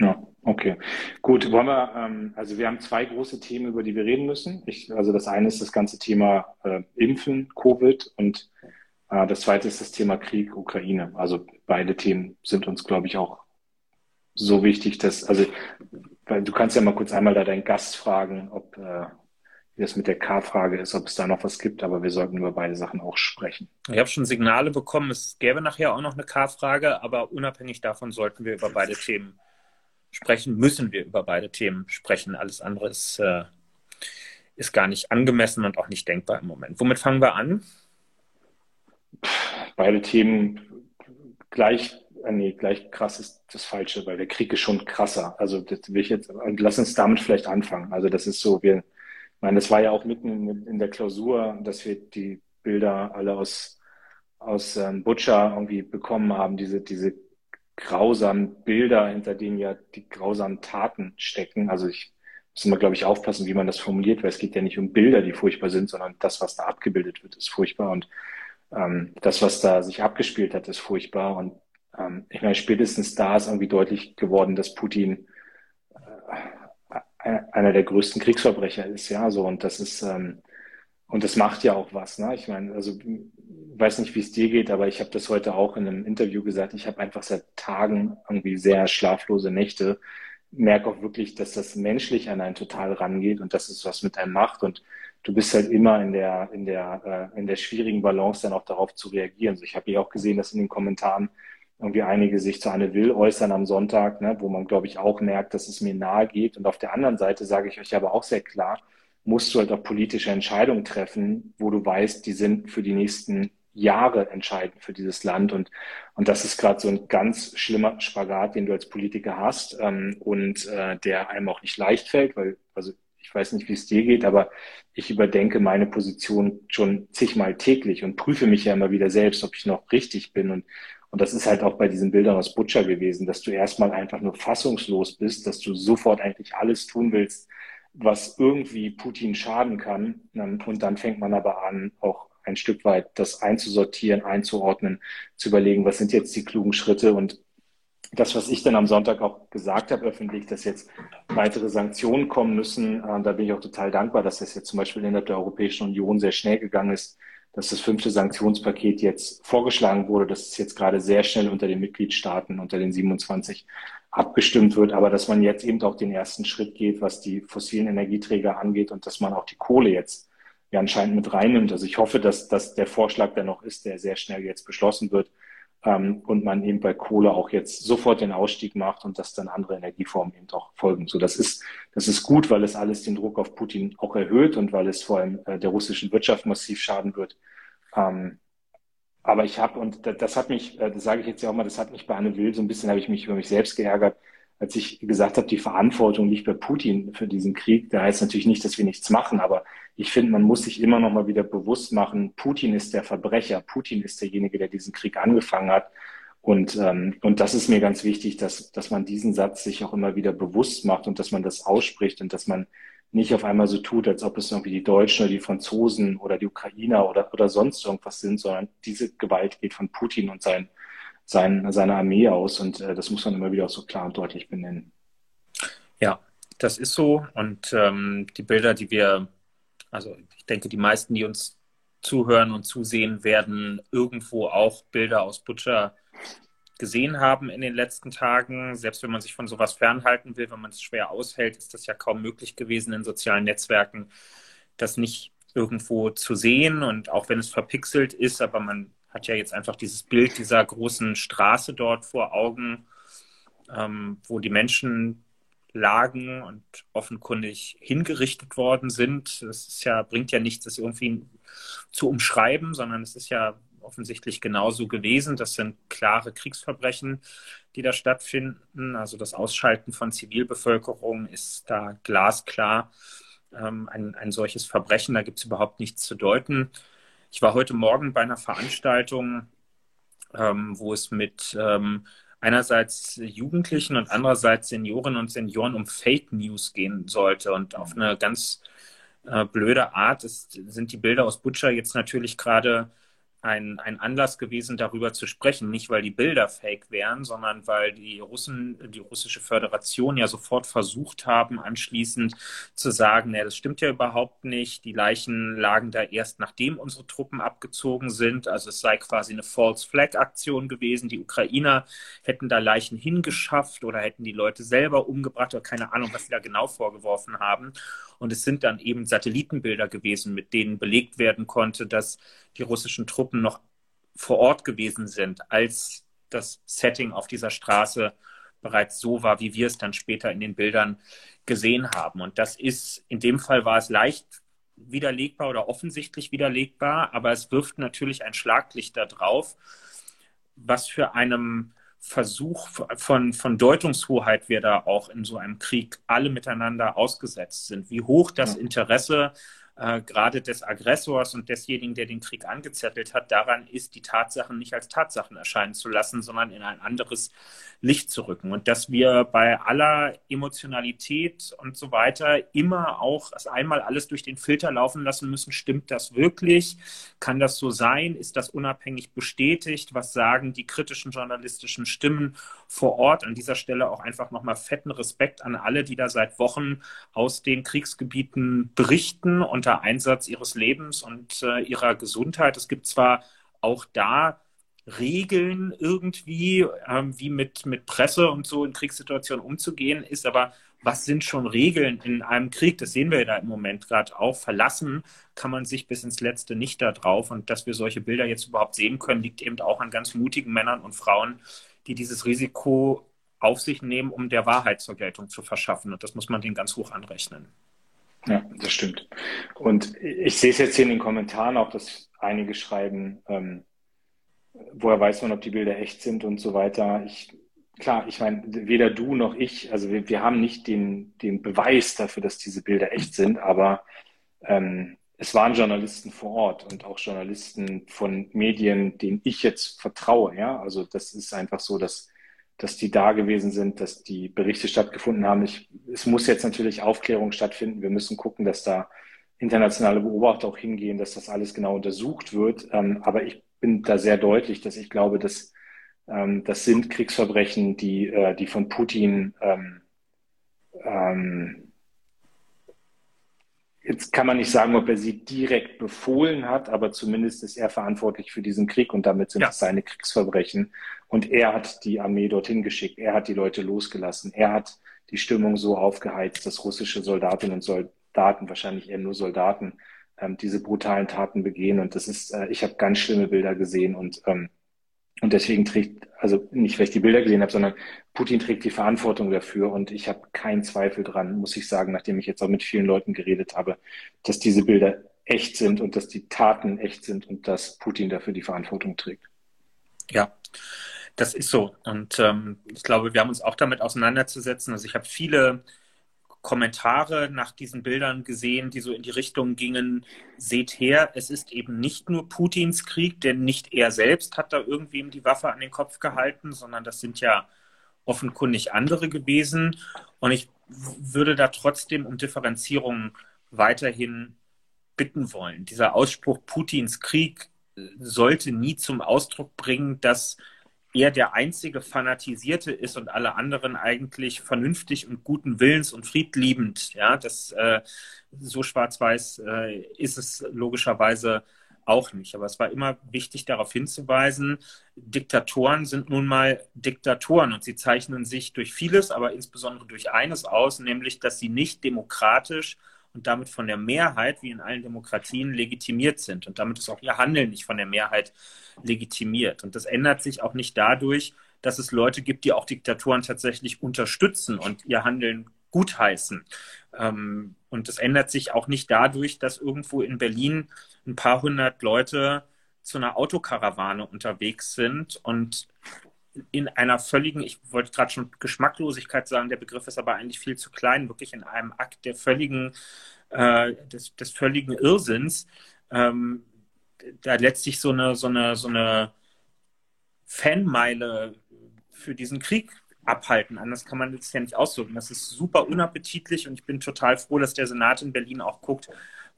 Ja, okay. Gut, wollen wir, ähm, also wir haben zwei große Themen, über die wir reden müssen. Ich, also das eine ist das ganze Thema äh, Impfen, Covid und äh, das zweite ist das Thema Krieg, Ukraine. Also beide Themen sind uns, glaube ich, auch so wichtig, dass, also, weil du kannst ja mal kurz einmal da deinen Gast fragen, ob, äh, wie das mit der K-Frage ist, ob es da noch was gibt, aber wir sollten über beide Sachen auch sprechen. Ich habe schon Signale bekommen, es gäbe nachher auch noch eine K-Frage, aber unabhängig davon sollten wir über beide Themen sprechen, müssen wir über beide Themen sprechen. Alles andere ist, äh, ist gar nicht angemessen und auch nicht denkbar im Moment. Womit fangen wir an? Beide Themen gleich äh, nee, gleich krass ist das Falsche, weil der Krieg ist schon krasser. Also das will ich jetzt, lass uns damit vielleicht anfangen. Also das ist so, wir, meine, das war ja auch mitten in, in der Klausur, dass wir die Bilder alle aus, aus ähm, Butcher irgendwie bekommen haben, diese, diese grausamen Bilder, hinter denen ja die grausamen Taten stecken. Also ich muss immer, glaube ich, aufpassen, wie man das formuliert, weil es geht ja nicht um Bilder, die furchtbar sind, sondern das, was da abgebildet wird, ist furchtbar und ähm, das, was da sich abgespielt hat, ist furchtbar. Und ähm, ich meine, spätestens da ist irgendwie deutlich geworden, dass Putin einer der größten Kriegsverbrecher ist, ja, so und das ist ähm, und das macht ja auch was, ne? Ich meine, also weiß nicht, wie es dir geht, aber ich habe das heute auch in einem Interview gesagt. Ich habe einfach seit Tagen irgendwie sehr schlaflose Nächte. Merke auch wirklich, dass das menschlich an einen total rangeht und dass es was mit einem macht. Und du bist halt immer in der, in der, äh, in der schwierigen Balance, dann auch darauf zu reagieren. Also ich habe ja auch gesehen, dass in den Kommentaren irgendwie einige sich zu Anne Will äußern am Sonntag, ne, wo man, glaube ich, auch merkt, dass es mir nahe geht. Und auf der anderen Seite sage ich euch aber auch sehr klar, musst du halt auch politische Entscheidungen treffen, wo du weißt, die sind für die nächsten Jahre entscheidend für dieses Land. Und, und das ist gerade so ein ganz schlimmer Spagat, den du als Politiker hast ähm, und äh, der einem auch nicht leicht fällt, weil, also ich weiß nicht, wie es dir geht, aber ich überdenke meine Position schon zigmal täglich und prüfe mich ja immer wieder selbst, ob ich noch richtig bin. Und, und das ist halt auch bei diesen Bildern aus Butcher gewesen, dass du erstmal einfach nur fassungslos bist, dass du sofort eigentlich alles tun willst, was irgendwie Putin schaden kann. Und dann fängt man aber an, auch ein Stück weit das einzusortieren, einzuordnen, zu überlegen, was sind jetzt die klugen Schritte und das, was ich dann am Sonntag auch gesagt habe öffentlich, dass jetzt weitere Sanktionen kommen müssen, äh, da bin ich auch total dankbar, dass das jetzt zum Beispiel innerhalb der Europäischen Union sehr schnell gegangen ist, dass das fünfte Sanktionspaket jetzt vorgeschlagen wurde, dass es jetzt gerade sehr schnell unter den Mitgliedstaaten, unter den 27 abgestimmt wird, aber dass man jetzt eben auch den ersten Schritt geht, was die fossilen Energieträger angeht und dass man auch die Kohle jetzt ja anscheinend mit reinnimmt. Also ich hoffe, dass, dass der Vorschlag, der noch ist, der sehr schnell jetzt beschlossen wird ähm, und man eben bei Kohle auch jetzt sofort den Ausstieg macht und dass dann andere Energieformen eben auch folgen. So, das ist, das ist gut, weil es alles den Druck auf Putin auch erhöht und weil es vor allem äh, der russischen Wirtschaft massiv schaden wird. Ähm, aber ich habe, und das hat mich, äh, das sage ich jetzt ja auch mal, das hat mich bei Anne Will so ein bisschen, habe ich mich über mich selbst geärgert, als ich gesagt habe, die Verantwortung liegt bei Putin für diesen Krieg. Da heißt natürlich nicht, dass wir nichts machen, aber ich finde, man muss sich immer noch mal wieder bewusst machen, Putin ist der Verbrecher, Putin ist derjenige, der diesen Krieg angefangen hat. Und, ähm, und das ist mir ganz wichtig, dass, dass man diesen Satz sich auch immer wieder bewusst macht und dass man das ausspricht und dass man nicht auf einmal so tut, als ob es irgendwie die Deutschen oder die Franzosen oder die Ukrainer oder, oder sonst irgendwas sind, sondern diese Gewalt geht von Putin und sein, sein, seiner Armee aus und äh, das muss man immer wieder auch so klar und deutlich benennen. Ja, das ist so und ähm, die Bilder, die wir, also ich denke, die meisten, die uns zuhören und zusehen, werden irgendwo auch Bilder aus Butcher gesehen haben in den letzten Tagen. Selbst wenn man sich von sowas fernhalten will, wenn man es schwer aushält, ist das ja kaum möglich gewesen in sozialen Netzwerken, das nicht irgendwo zu sehen. Und auch wenn es verpixelt ist, aber man hat ja jetzt einfach dieses Bild dieser großen Straße dort vor Augen, ähm, wo die Menschen lagen und offenkundig hingerichtet worden sind. Das ja, bringt ja nichts, das irgendwie zu umschreiben, sondern es ist ja offensichtlich genauso gewesen. Das sind klare Kriegsverbrechen, die da stattfinden. Also das Ausschalten von Zivilbevölkerung ist da glasklar ähm, ein, ein solches Verbrechen. Da gibt es überhaupt nichts zu deuten. Ich war heute Morgen bei einer Veranstaltung, ähm, wo es mit ähm, einerseits Jugendlichen und andererseits Seniorinnen und Senioren um Fake News gehen sollte. Und auf eine ganz äh, blöde Art ist, sind die Bilder aus Butcher jetzt natürlich gerade ein, ein Anlass gewesen, darüber zu sprechen. Nicht, weil die Bilder fake wären, sondern weil die Russen, die russische Föderation ja sofort versucht haben, anschließend zu sagen, nee, das stimmt ja überhaupt nicht. Die Leichen lagen da erst, nachdem unsere Truppen abgezogen sind. Also es sei quasi eine False Flag Aktion gewesen. Die Ukrainer hätten da Leichen hingeschafft oder hätten die Leute selber umgebracht oder keine Ahnung, was sie da genau vorgeworfen haben. Und es sind dann eben Satellitenbilder gewesen, mit denen belegt werden konnte, dass die russischen Truppen noch vor Ort gewesen sind, als das Setting auf dieser Straße bereits so war, wie wir es dann später in den Bildern gesehen haben. Und das ist, in dem Fall war es leicht widerlegbar oder offensichtlich widerlegbar, aber es wirft natürlich ein Schlaglicht darauf, was für einem Versuch von, von Deutungshoheit wir da auch in so einem Krieg alle miteinander ausgesetzt sind. Wie hoch das Interesse äh, gerade des Aggressors und desjenigen, der den Krieg angezettelt hat, daran ist, die Tatsachen nicht als Tatsachen erscheinen zu lassen, sondern in ein anderes Licht zu rücken. Und dass wir bei aller Emotionalität und so weiter immer auch einmal alles durch den Filter laufen lassen müssen. Stimmt das wirklich? Kann das so sein? Ist das unabhängig bestätigt? Was sagen die kritischen journalistischen Stimmen vor Ort? An dieser Stelle auch einfach nochmal fetten Respekt an alle, die da seit Wochen aus den Kriegsgebieten berichten unter Einsatz ihres Lebens und äh, ihrer Gesundheit. Es gibt zwar auch da Regeln irgendwie, ähm, wie mit, mit Presse und so in Kriegssituationen umzugehen ist, aber was sind schon Regeln in einem Krieg? Das sehen wir da im Moment gerade auch. Verlassen kann man sich bis ins Letzte nicht darauf. Und dass wir solche Bilder jetzt überhaupt sehen können, liegt eben auch an ganz mutigen Männern und Frauen, die dieses Risiko auf sich nehmen, um der Wahrheit zur Geltung zu verschaffen. Und das muss man denen ganz hoch anrechnen. Ja, das stimmt. Und ich sehe es jetzt hier in den Kommentaren auch, dass einige schreiben, ähm, woher weiß man, ob die Bilder echt sind und so weiter. Ich, klar, ich meine, weder du noch ich, also wir, wir haben nicht den, den Beweis dafür, dass diese Bilder echt sind, aber ähm, es waren Journalisten vor Ort und auch Journalisten von Medien, denen ich jetzt vertraue. Ja, also das ist einfach so, dass, dass die da gewesen sind, dass die Berichte stattgefunden haben. Ich, es muss jetzt natürlich Aufklärung stattfinden. Wir müssen gucken, dass da internationale Beobachter auch hingehen, dass das alles genau untersucht wird. Ähm, aber ich bin da sehr deutlich, dass ich glaube, dass ähm, das sind Kriegsverbrechen, die, äh, die von Putin ähm, ähm, jetzt kann man nicht sagen, ob er sie direkt befohlen hat, aber zumindest ist er verantwortlich für diesen Krieg und damit sind ja. es seine Kriegsverbrechen. Und er hat die Armee dorthin geschickt, er hat die Leute losgelassen, er hat die Stimmung so aufgeheizt, dass russische Soldatinnen und Soldaten, wahrscheinlich eher nur Soldaten, ähm, diese brutalen Taten begehen. Und das ist, äh, ich habe ganz schlimme Bilder gesehen und ähm, und deswegen trägt, also nicht, weil ich die Bilder gesehen habe, sondern Putin trägt die Verantwortung dafür. Und ich habe keinen Zweifel dran, muss ich sagen, nachdem ich jetzt auch mit vielen Leuten geredet habe, dass diese Bilder echt sind und dass die Taten echt sind und dass Putin dafür die Verantwortung trägt. Ja, das ist so. Und ähm, ich glaube, wir haben uns auch damit auseinanderzusetzen. Also ich habe viele Kommentare nach diesen Bildern gesehen, die so in die Richtung gingen, seht her, es ist eben nicht nur Putins Krieg, denn nicht er selbst hat da irgendwem die Waffe an den Kopf gehalten, sondern das sind ja offenkundig andere gewesen. Und ich würde da trotzdem um Differenzierung weiterhin bitten wollen. Dieser Ausspruch Putins Krieg sollte nie zum Ausdruck bringen, dass er der einzige Fanatisierte ist und alle anderen eigentlich vernünftig und guten Willens und friedliebend. Ja, das äh, so schwarz-weiß äh, ist es logischerweise auch nicht. Aber es war immer wichtig, darauf hinzuweisen, Diktatoren sind nun mal Diktatoren und sie zeichnen sich durch vieles, aber insbesondere durch eines aus, nämlich, dass sie nicht demokratisch und damit von der Mehrheit, wie in allen Demokratien, legitimiert sind. Und damit ist auch ihr Handeln nicht von der Mehrheit legitimiert. Und das ändert sich auch nicht dadurch, dass es Leute gibt, die auch Diktatoren tatsächlich unterstützen und ihr Handeln gutheißen. Ähm, und das ändert sich auch nicht dadurch, dass irgendwo in Berlin ein paar hundert Leute zu einer Autokarawane unterwegs sind und in einer völligen, ich wollte gerade schon Geschmacklosigkeit sagen, der Begriff ist aber eigentlich viel zu klein, wirklich in einem Akt der völligen, äh, des, des völligen Irrsinns, ähm, da letztlich so eine, so eine, so eine Fanmeile für diesen Krieg abhalten. Anders kann man das ja nicht ausdrücken. Das ist super unappetitlich und ich bin total froh, dass der Senat in Berlin auch guckt,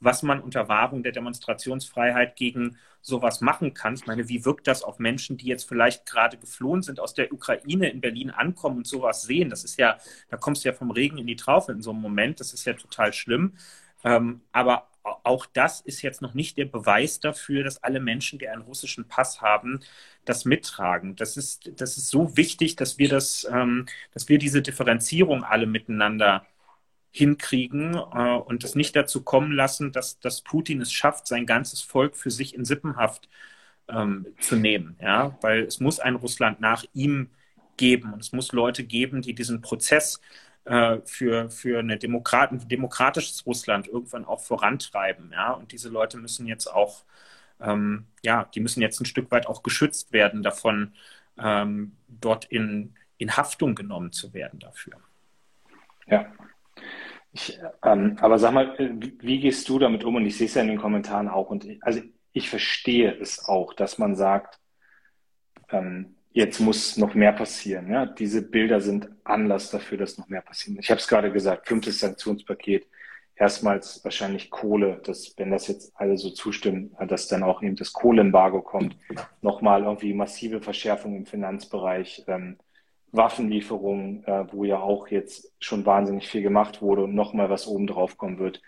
was man unter Wahrung der Demonstrationsfreiheit gegen sowas machen kann. Ich meine, wie wirkt das auf Menschen, die jetzt vielleicht gerade geflohen sind aus der Ukraine in Berlin ankommen und sowas sehen? Das ist ja, da kommst du ja vom Regen in die Traufe in so einem Moment. Das ist ja total schlimm. Ähm, aber auch das ist jetzt noch nicht der Beweis dafür, dass alle Menschen, die einen russischen Pass haben, das mittragen. Das ist, das ist so wichtig, dass wir das, ähm, dass wir diese Differenzierung alle miteinander hinkriegen äh, und es nicht dazu kommen lassen, dass, dass Putin es schafft, sein ganzes Volk für sich in Sippenhaft ähm, zu nehmen. Ja? Weil es muss ein Russland nach ihm geben und es muss Leute geben, die diesen Prozess äh, für, für eine Demokrat ein demokratisches Russland irgendwann auch vorantreiben. Ja? Und diese Leute müssen jetzt auch, ähm, ja, die müssen jetzt ein Stück weit auch geschützt werden davon, ähm, dort in, in Haftung genommen zu werden dafür. Ja. Ich, ähm, aber sag mal, wie, wie, gehst du damit um? Und ich sehe es ja in den Kommentaren auch. Und ich, also ich verstehe es auch, dass man sagt, ähm, jetzt muss noch mehr passieren. Ja? Diese Bilder sind Anlass dafür, dass noch mehr passiert. Ich habe es gerade gesagt, fünftes Sanktionspaket, erstmals wahrscheinlich Kohle, dass, wenn das jetzt alle so zustimmen, dass dann auch eben das Kohleembargo kommt, nochmal irgendwie massive Verschärfung im Finanzbereich, ähm, Waffenlieferungen, äh, wo ja auch jetzt schon wahnsinnig viel gemacht wurde und nochmal was oben drauf kommen wird.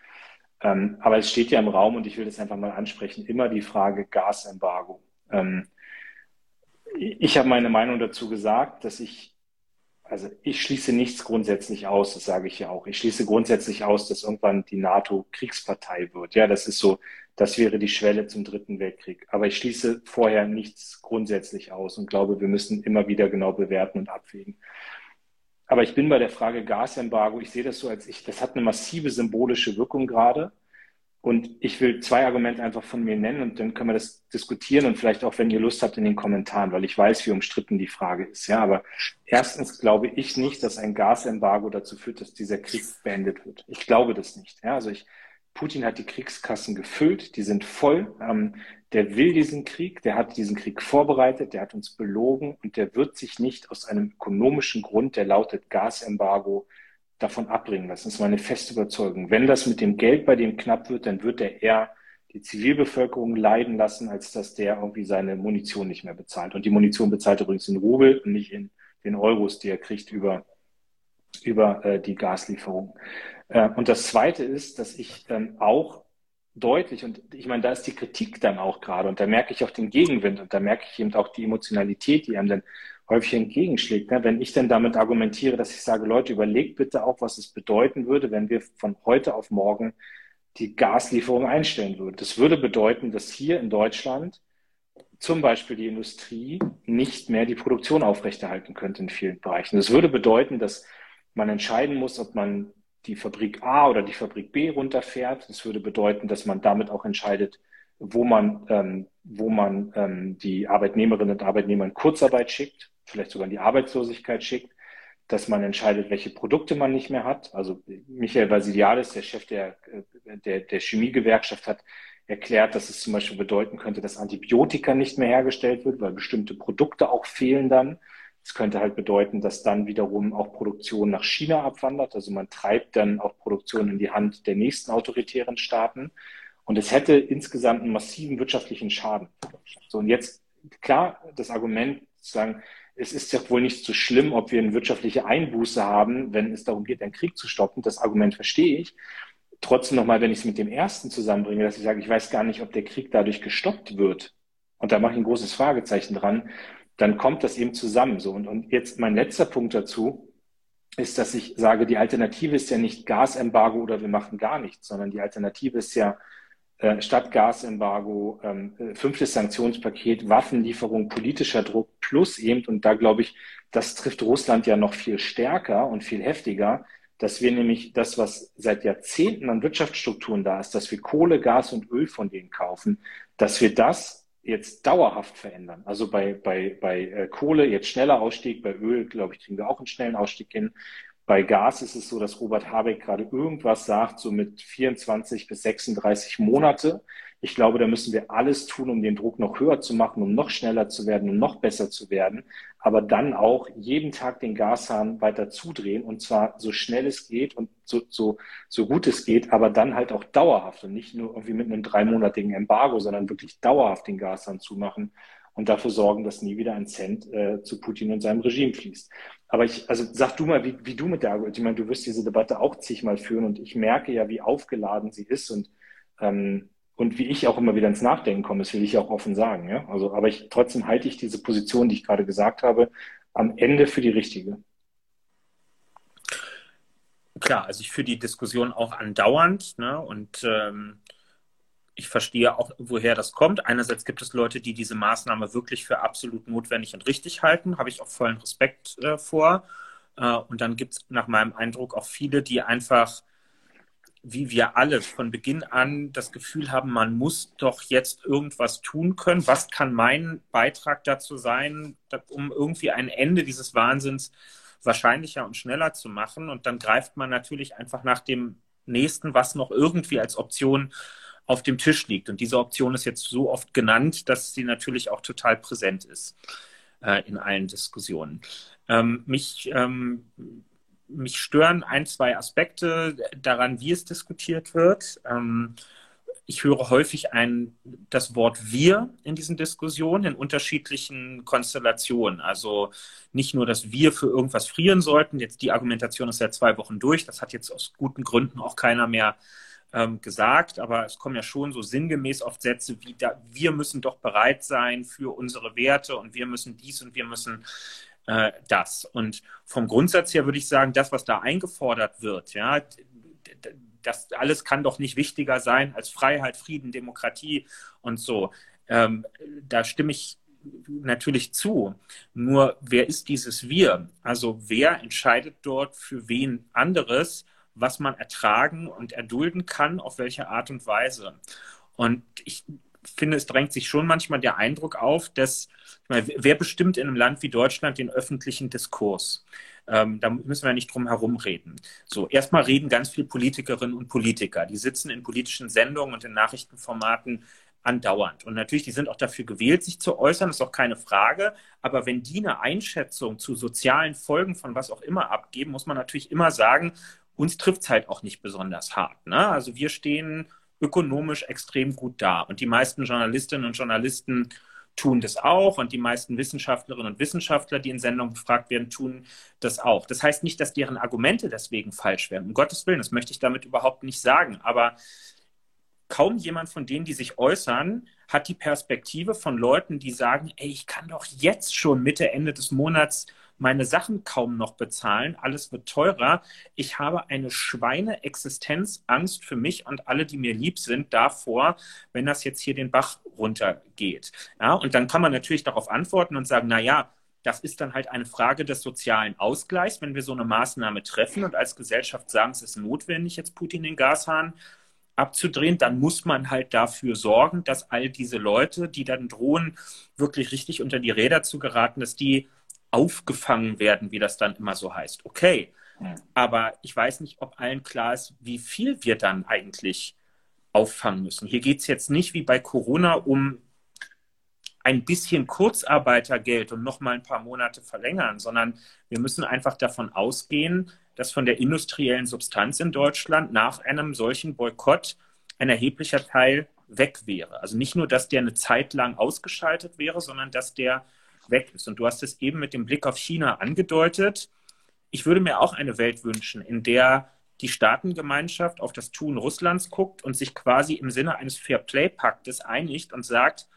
Ähm, aber es steht ja im Raum und ich will das einfach mal ansprechen, immer die Frage Gasembargo. Ähm, ich habe meine Meinung dazu gesagt, dass ich, also ich schließe nichts grundsätzlich aus, das sage ich ja auch. Ich schließe grundsätzlich aus, dass irgendwann die NATO Kriegspartei wird. Ja, das ist so, das wäre die Schwelle zum Dritten Weltkrieg. Aber ich schließe vorher nichts grundsätzlich aus und glaube, wir müssen immer wieder genau bewerten und abwägen. Aber ich bin bei der Frage Gasembargo, ich sehe das so als ich, das hat eine massive symbolische Wirkung gerade. Und ich will zwei Argumente einfach von mir nennen und dann können wir das diskutieren und vielleicht auch, wenn ihr Lust habt, in den Kommentaren, weil ich weiß, wie umstritten die Frage ist. Ja, aber erstens glaube ich nicht, dass ein Gasembargo dazu führt, dass dieser Krieg beendet wird. Ich glaube das nicht. Ja, also ich, Putin hat die Kriegskassen gefüllt, die sind voll. Ähm, der will diesen Krieg, der hat diesen Krieg vorbereitet, der hat uns belogen und der wird sich nicht aus einem ökonomischen Grund, der lautet Gasembargo, davon abbringen lassen. Das ist meine feste Überzeugung. Wenn das mit dem Geld bei dem knapp wird, dann wird er eher die Zivilbevölkerung leiden lassen, als dass der irgendwie seine Munition nicht mehr bezahlt. Und die Munition bezahlt übrigens in Rubel und nicht in den Euros, die er kriegt über, über äh, die Gaslieferung. Äh, und das Zweite ist, dass ich ähm, auch deutlich, und ich meine, da ist die Kritik dann auch gerade, und da merke ich auch den Gegenwind, und da merke ich eben auch die Emotionalität, die einem dann häufig entgegenschlägt. Ne? Wenn ich denn damit argumentiere, dass ich sage, Leute, überlegt bitte auch, was es bedeuten würde, wenn wir von heute auf morgen die Gaslieferung einstellen würden. Das würde bedeuten, dass hier in Deutschland zum Beispiel die Industrie nicht mehr die Produktion aufrechterhalten könnte in vielen Bereichen. Das würde bedeuten, dass man entscheiden muss, ob man die Fabrik A oder die Fabrik B runterfährt. Das würde bedeuten, dass man damit auch entscheidet, wo man, ähm, wo man ähm, die Arbeitnehmerinnen und Arbeitnehmer in Kurzarbeit schickt vielleicht sogar in die Arbeitslosigkeit schickt, dass man entscheidet, welche Produkte man nicht mehr hat. Also Michael Vasiliadis, der Chef der, der, der Chemiegewerkschaft, hat erklärt, dass es zum Beispiel bedeuten könnte, dass Antibiotika nicht mehr hergestellt wird, weil bestimmte Produkte auch fehlen dann. Es könnte halt bedeuten, dass dann wiederum auch Produktion nach China abwandert. Also man treibt dann auch Produktion in die Hand der nächsten autoritären Staaten. Und es hätte insgesamt einen massiven wirtschaftlichen Schaden. So, und jetzt, klar, das Argument zu sagen, es ist ja wohl nicht so schlimm, ob wir eine wirtschaftliche Einbuße haben, wenn es darum geht, einen Krieg zu stoppen. Das Argument verstehe ich. Trotzdem nochmal, wenn ich es mit dem ersten zusammenbringe, dass ich sage, ich weiß gar nicht, ob der Krieg dadurch gestoppt wird. Und da mache ich ein großes Fragezeichen dran. Dann kommt das eben zusammen. So. Und, und jetzt mein letzter Punkt dazu ist, dass ich sage, die Alternative ist ja nicht Gasembargo oder wir machen gar nichts, sondern die Alternative ist ja äh, statt Gasembargo, ähm, äh, fünftes Sanktionspaket, Waffenlieferung, politischer Druck plus eben, und da glaube ich, das trifft Russland ja noch viel stärker und viel heftiger, dass wir nämlich das, was seit Jahrzehnten an Wirtschaftsstrukturen da ist, dass wir Kohle, Gas und Öl von denen kaufen, dass wir das jetzt dauerhaft verändern. Also bei, bei, bei äh, Kohle jetzt schneller Ausstieg, bei Öl, glaube ich, kriegen wir auch einen schnellen Ausstieg hin. Bei Gas ist es so, dass Robert Habeck gerade irgendwas sagt, so mit 24 bis 36 Monate. Ich glaube, da müssen wir alles tun, um den Druck noch höher zu machen, um noch schneller zu werden, um noch besser zu werden. Aber dann auch jeden Tag den Gashahn weiter zudrehen und zwar so schnell es geht und so, so, so gut es geht, aber dann halt auch dauerhaft und nicht nur irgendwie mit einem dreimonatigen Embargo, sondern wirklich dauerhaft den Gashahn zumachen und dafür sorgen, dass nie wieder ein Cent äh, zu Putin und seinem Regime fließt. Aber ich, also sag du mal, wie, wie du mit der ich meine, du wirst diese Debatte auch zigmal führen und ich merke ja, wie aufgeladen sie ist und, ähm, und wie ich auch immer wieder ins Nachdenken komme, das will ich auch offen sagen. Ja? Also, aber ich, trotzdem halte ich diese Position, die ich gerade gesagt habe, am Ende für die richtige. Klar, also ich führe die Diskussion auch andauernd ne? und ähm, ich verstehe auch, woher das kommt. Einerseits gibt es Leute, die diese Maßnahme wirklich für absolut notwendig und richtig halten, habe ich auch vollen Respekt äh, vor. Äh, und dann gibt es nach meinem Eindruck auch viele, die einfach wie wir alle von Beginn an das Gefühl haben, man muss doch jetzt irgendwas tun können. Was kann mein Beitrag dazu sein, um irgendwie ein Ende dieses Wahnsinns wahrscheinlicher und schneller zu machen? Und dann greift man natürlich einfach nach dem nächsten, was noch irgendwie als Option auf dem Tisch liegt. Und diese Option ist jetzt so oft genannt, dass sie natürlich auch total präsent ist äh, in allen Diskussionen. Ähm, mich, ähm, mich stören ein, zwei Aspekte daran, wie es diskutiert wird. Ähm, ich höre häufig ein, das Wort wir in diesen Diskussionen in unterschiedlichen Konstellationen. Also nicht nur, dass wir für irgendwas frieren sollten. Jetzt die Argumentation ist ja zwei Wochen durch. Das hat jetzt aus guten Gründen auch keiner mehr ähm, gesagt, aber es kommen ja schon so sinngemäß oft Sätze wie, da, wir müssen doch bereit sein für unsere Werte und wir müssen dies und wir müssen äh, das. Und vom Grundsatz her würde ich sagen, das, was da eingefordert wird, ja, das alles kann doch nicht wichtiger sein als Freiheit, Frieden, Demokratie und so. Ähm, da stimme ich natürlich zu. Nur wer ist dieses Wir? Also wer entscheidet dort für wen anderes? was man ertragen und erdulden kann, auf welche Art und Weise. Und ich finde, es drängt sich schon manchmal der Eindruck auf, dass, meine, wer bestimmt in einem Land wie Deutschland den öffentlichen Diskurs? Ähm, da müssen wir nicht drum herum reden. So, erstmal reden ganz viele Politikerinnen und Politiker. Die sitzen in politischen Sendungen und in Nachrichtenformaten andauernd. Und natürlich, die sind auch dafür gewählt, sich zu äußern, ist auch keine Frage. Aber wenn die eine Einschätzung zu sozialen Folgen von was auch immer abgeben, muss man natürlich immer sagen, uns trifft es halt auch nicht besonders hart. Ne? Also wir stehen ökonomisch extrem gut da. Und die meisten Journalistinnen und Journalisten tun das auch und die meisten Wissenschaftlerinnen und Wissenschaftler, die in Sendungen befragt werden, tun das auch. Das heißt nicht, dass deren Argumente deswegen falsch wären. Um Gottes Willen, das möchte ich damit überhaupt nicht sagen. Aber kaum jemand von denen, die sich äußern, hat die Perspektive von Leuten, die sagen, ey, ich kann doch jetzt schon Mitte, Ende des Monats meine Sachen kaum noch bezahlen, alles wird teurer. Ich habe eine Schweineexistenzangst für mich und alle, die mir lieb sind, davor, wenn das jetzt hier den Bach runtergeht. Ja, und dann kann man natürlich darauf antworten und sagen, na ja, das ist dann halt eine Frage des sozialen Ausgleichs, wenn wir so eine Maßnahme treffen und als Gesellschaft sagen, es ist notwendig, jetzt Putin den Gashahn abzudrehen, dann muss man halt dafür sorgen, dass all diese Leute, die dann drohen, wirklich richtig unter die Räder zu geraten, dass die aufgefangen werden, wie das dann immer so heißt. Okay, aber ich weiß nicht, ob allen klar ist, wie viel wir dann eigentlich auffangen müssen. Hier geht es jetzt nicht wie bei Corona um ein bisschen Kurzarbeitergeld und noch mal ein paar Monate verlängern, sondern wir müssen einfach davon ausgehen, dass von der industriellen Substanz in Deutschland nach einem solchen Boykott ein erheblicher Teil weg wäre. Also nicht nur, dass der eine Zeit lang ausgeschaltet wäre, sondern dass der weg ist. Und du hast es eben mit dem Blick auf China angedeutet. Ich würde mir auch eine Welt wünschen, in der die Staatengemeinschaft auf das Tun Russlands guckt und sich quasi im Sinne eines Fair-Play-Paktes einigt und sagt,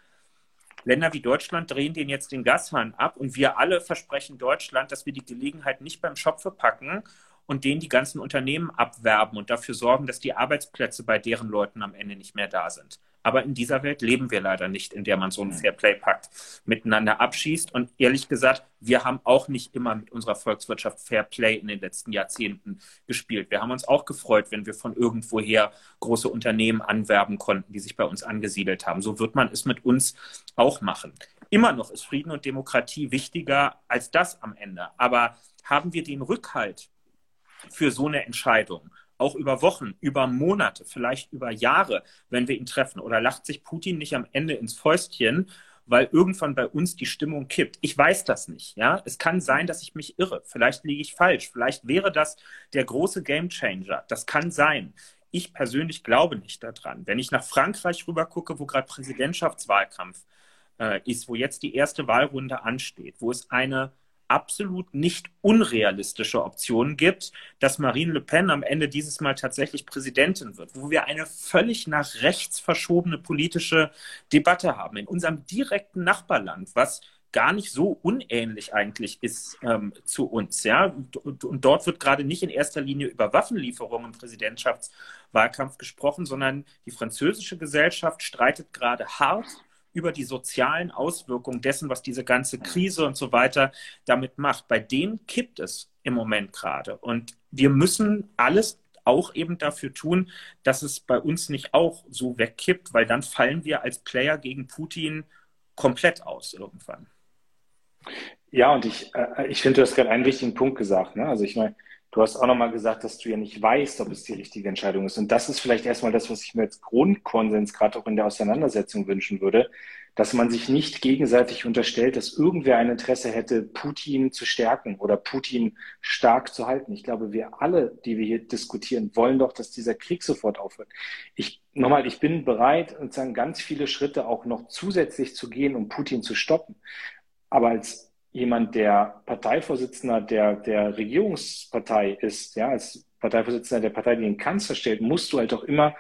Länder wie Deutschland drehen den jetzt den Gashahn ab und wir alle versprechen Deutschland, dass wir die Gelegenheit nicht beim Schopfe packen und denen die ganzen Unternehmen abwerben und dafür sorgen, dass die Arbeitsplätze bei deren Leuten am Ende nicht mehr da sind. Aber in dieser Welt leben wir leider nicht, in der man so einen Fairplay-Pakt miteinander abschießt. Und ehrlich gesagt, wir haben auch nicht immer mit unserer Volkswirtschaft Fairplay in den letzten Jahrzehnten gespielt. Wir haben uns auch gefreut, wenn wir von irgendwoher große Unternehmen anwerben konnten, die sich bei uns angesiedelt haben. So wird man es mit uns auch machen. Immer noch ist Frieden und Demokratie wichtiger als das am Ende. Aber haben wir den Rückhalt für so eine Entscheidung? Auch über Wochen, über Monate, vielleicht über Jahre, wenn wir ihn treffen? Oder lacht sich Putin nicht am Ende ins Fäustchen, weil irgendwann bei uns die Stimmung kippt? Ich weiß das nicht. Ja, es kann sein, dass ich mich irre. Vielleicht liege ich falsch. Vielleicht wäre das der große Gamechanger. Das kann sein. Ich persönlich glaube nicht daran. Wenn ich nach Frankreich rüber gucke, wo gerade Präsidentschaftswahlkampf äh, ist, wo jetzt die erste Wahlrunde ansteht, wo es eine absolut nicht unrealistische Option gibt, dass Marine Le Pen am Ende dieses Mal tatsächlich Präsidentin wird, wo wir eine völlig nach rechts verschobene politische Debatte haben in unserem direkten Nachbarland, was gar nicht so unähnlich eigentlich ist ähm, zu uns. Ja? Und, und dort wird gerade nicht in erster Linie über Waffenlieferungen im Präsidentschaftswahlkampf gesprochen, sondern die französische Gesellschaft streitet gerade hart über die sozialen Auswirkungen dessen, was diese ganze Krise und so weiter damit macht. Bei denen kippt es im Moment gerade. Und wir müssen alles auch eben dafür tun, dass es bei uns nicht auch so wegkippt, weil dann fallen wir als Player gegen Putin komplett aus irgendwann. Ja, und ich, äh, ich finde, du hast gerade einen wichtigen Punkt gesagt. Ne? Also ich meine, du hast auch nochmal gesagt, dass du ja nicht weißt, ob es die richtige Entscheidung ist. Und das ist vielleicht erstmal das, was ich mir als Grundkonsens gerade auch in der Auseinandersetzung wünschen würde, dass man sich nicht gegenseitig unterstellt, dass irgendwer ein Interesse hätte, Putin zu stärken oder Putin stark zu halten. Ich glaube, wir alle, die wir hier diskutieren, wollen doch, dass dieser Krieg sofort aufhört. Ich, nochmal, ich bin bereit, sozusagen ganz viele Schritte auch noch zusätzlich zu gehen, um Putin zu stoppen. Aber als jemand, der Parteivorsitzender der, der Regierungspartei ist, ja, als Parteivorsitzender der Partei, die den Kanzler stellt, musst du halt auch immer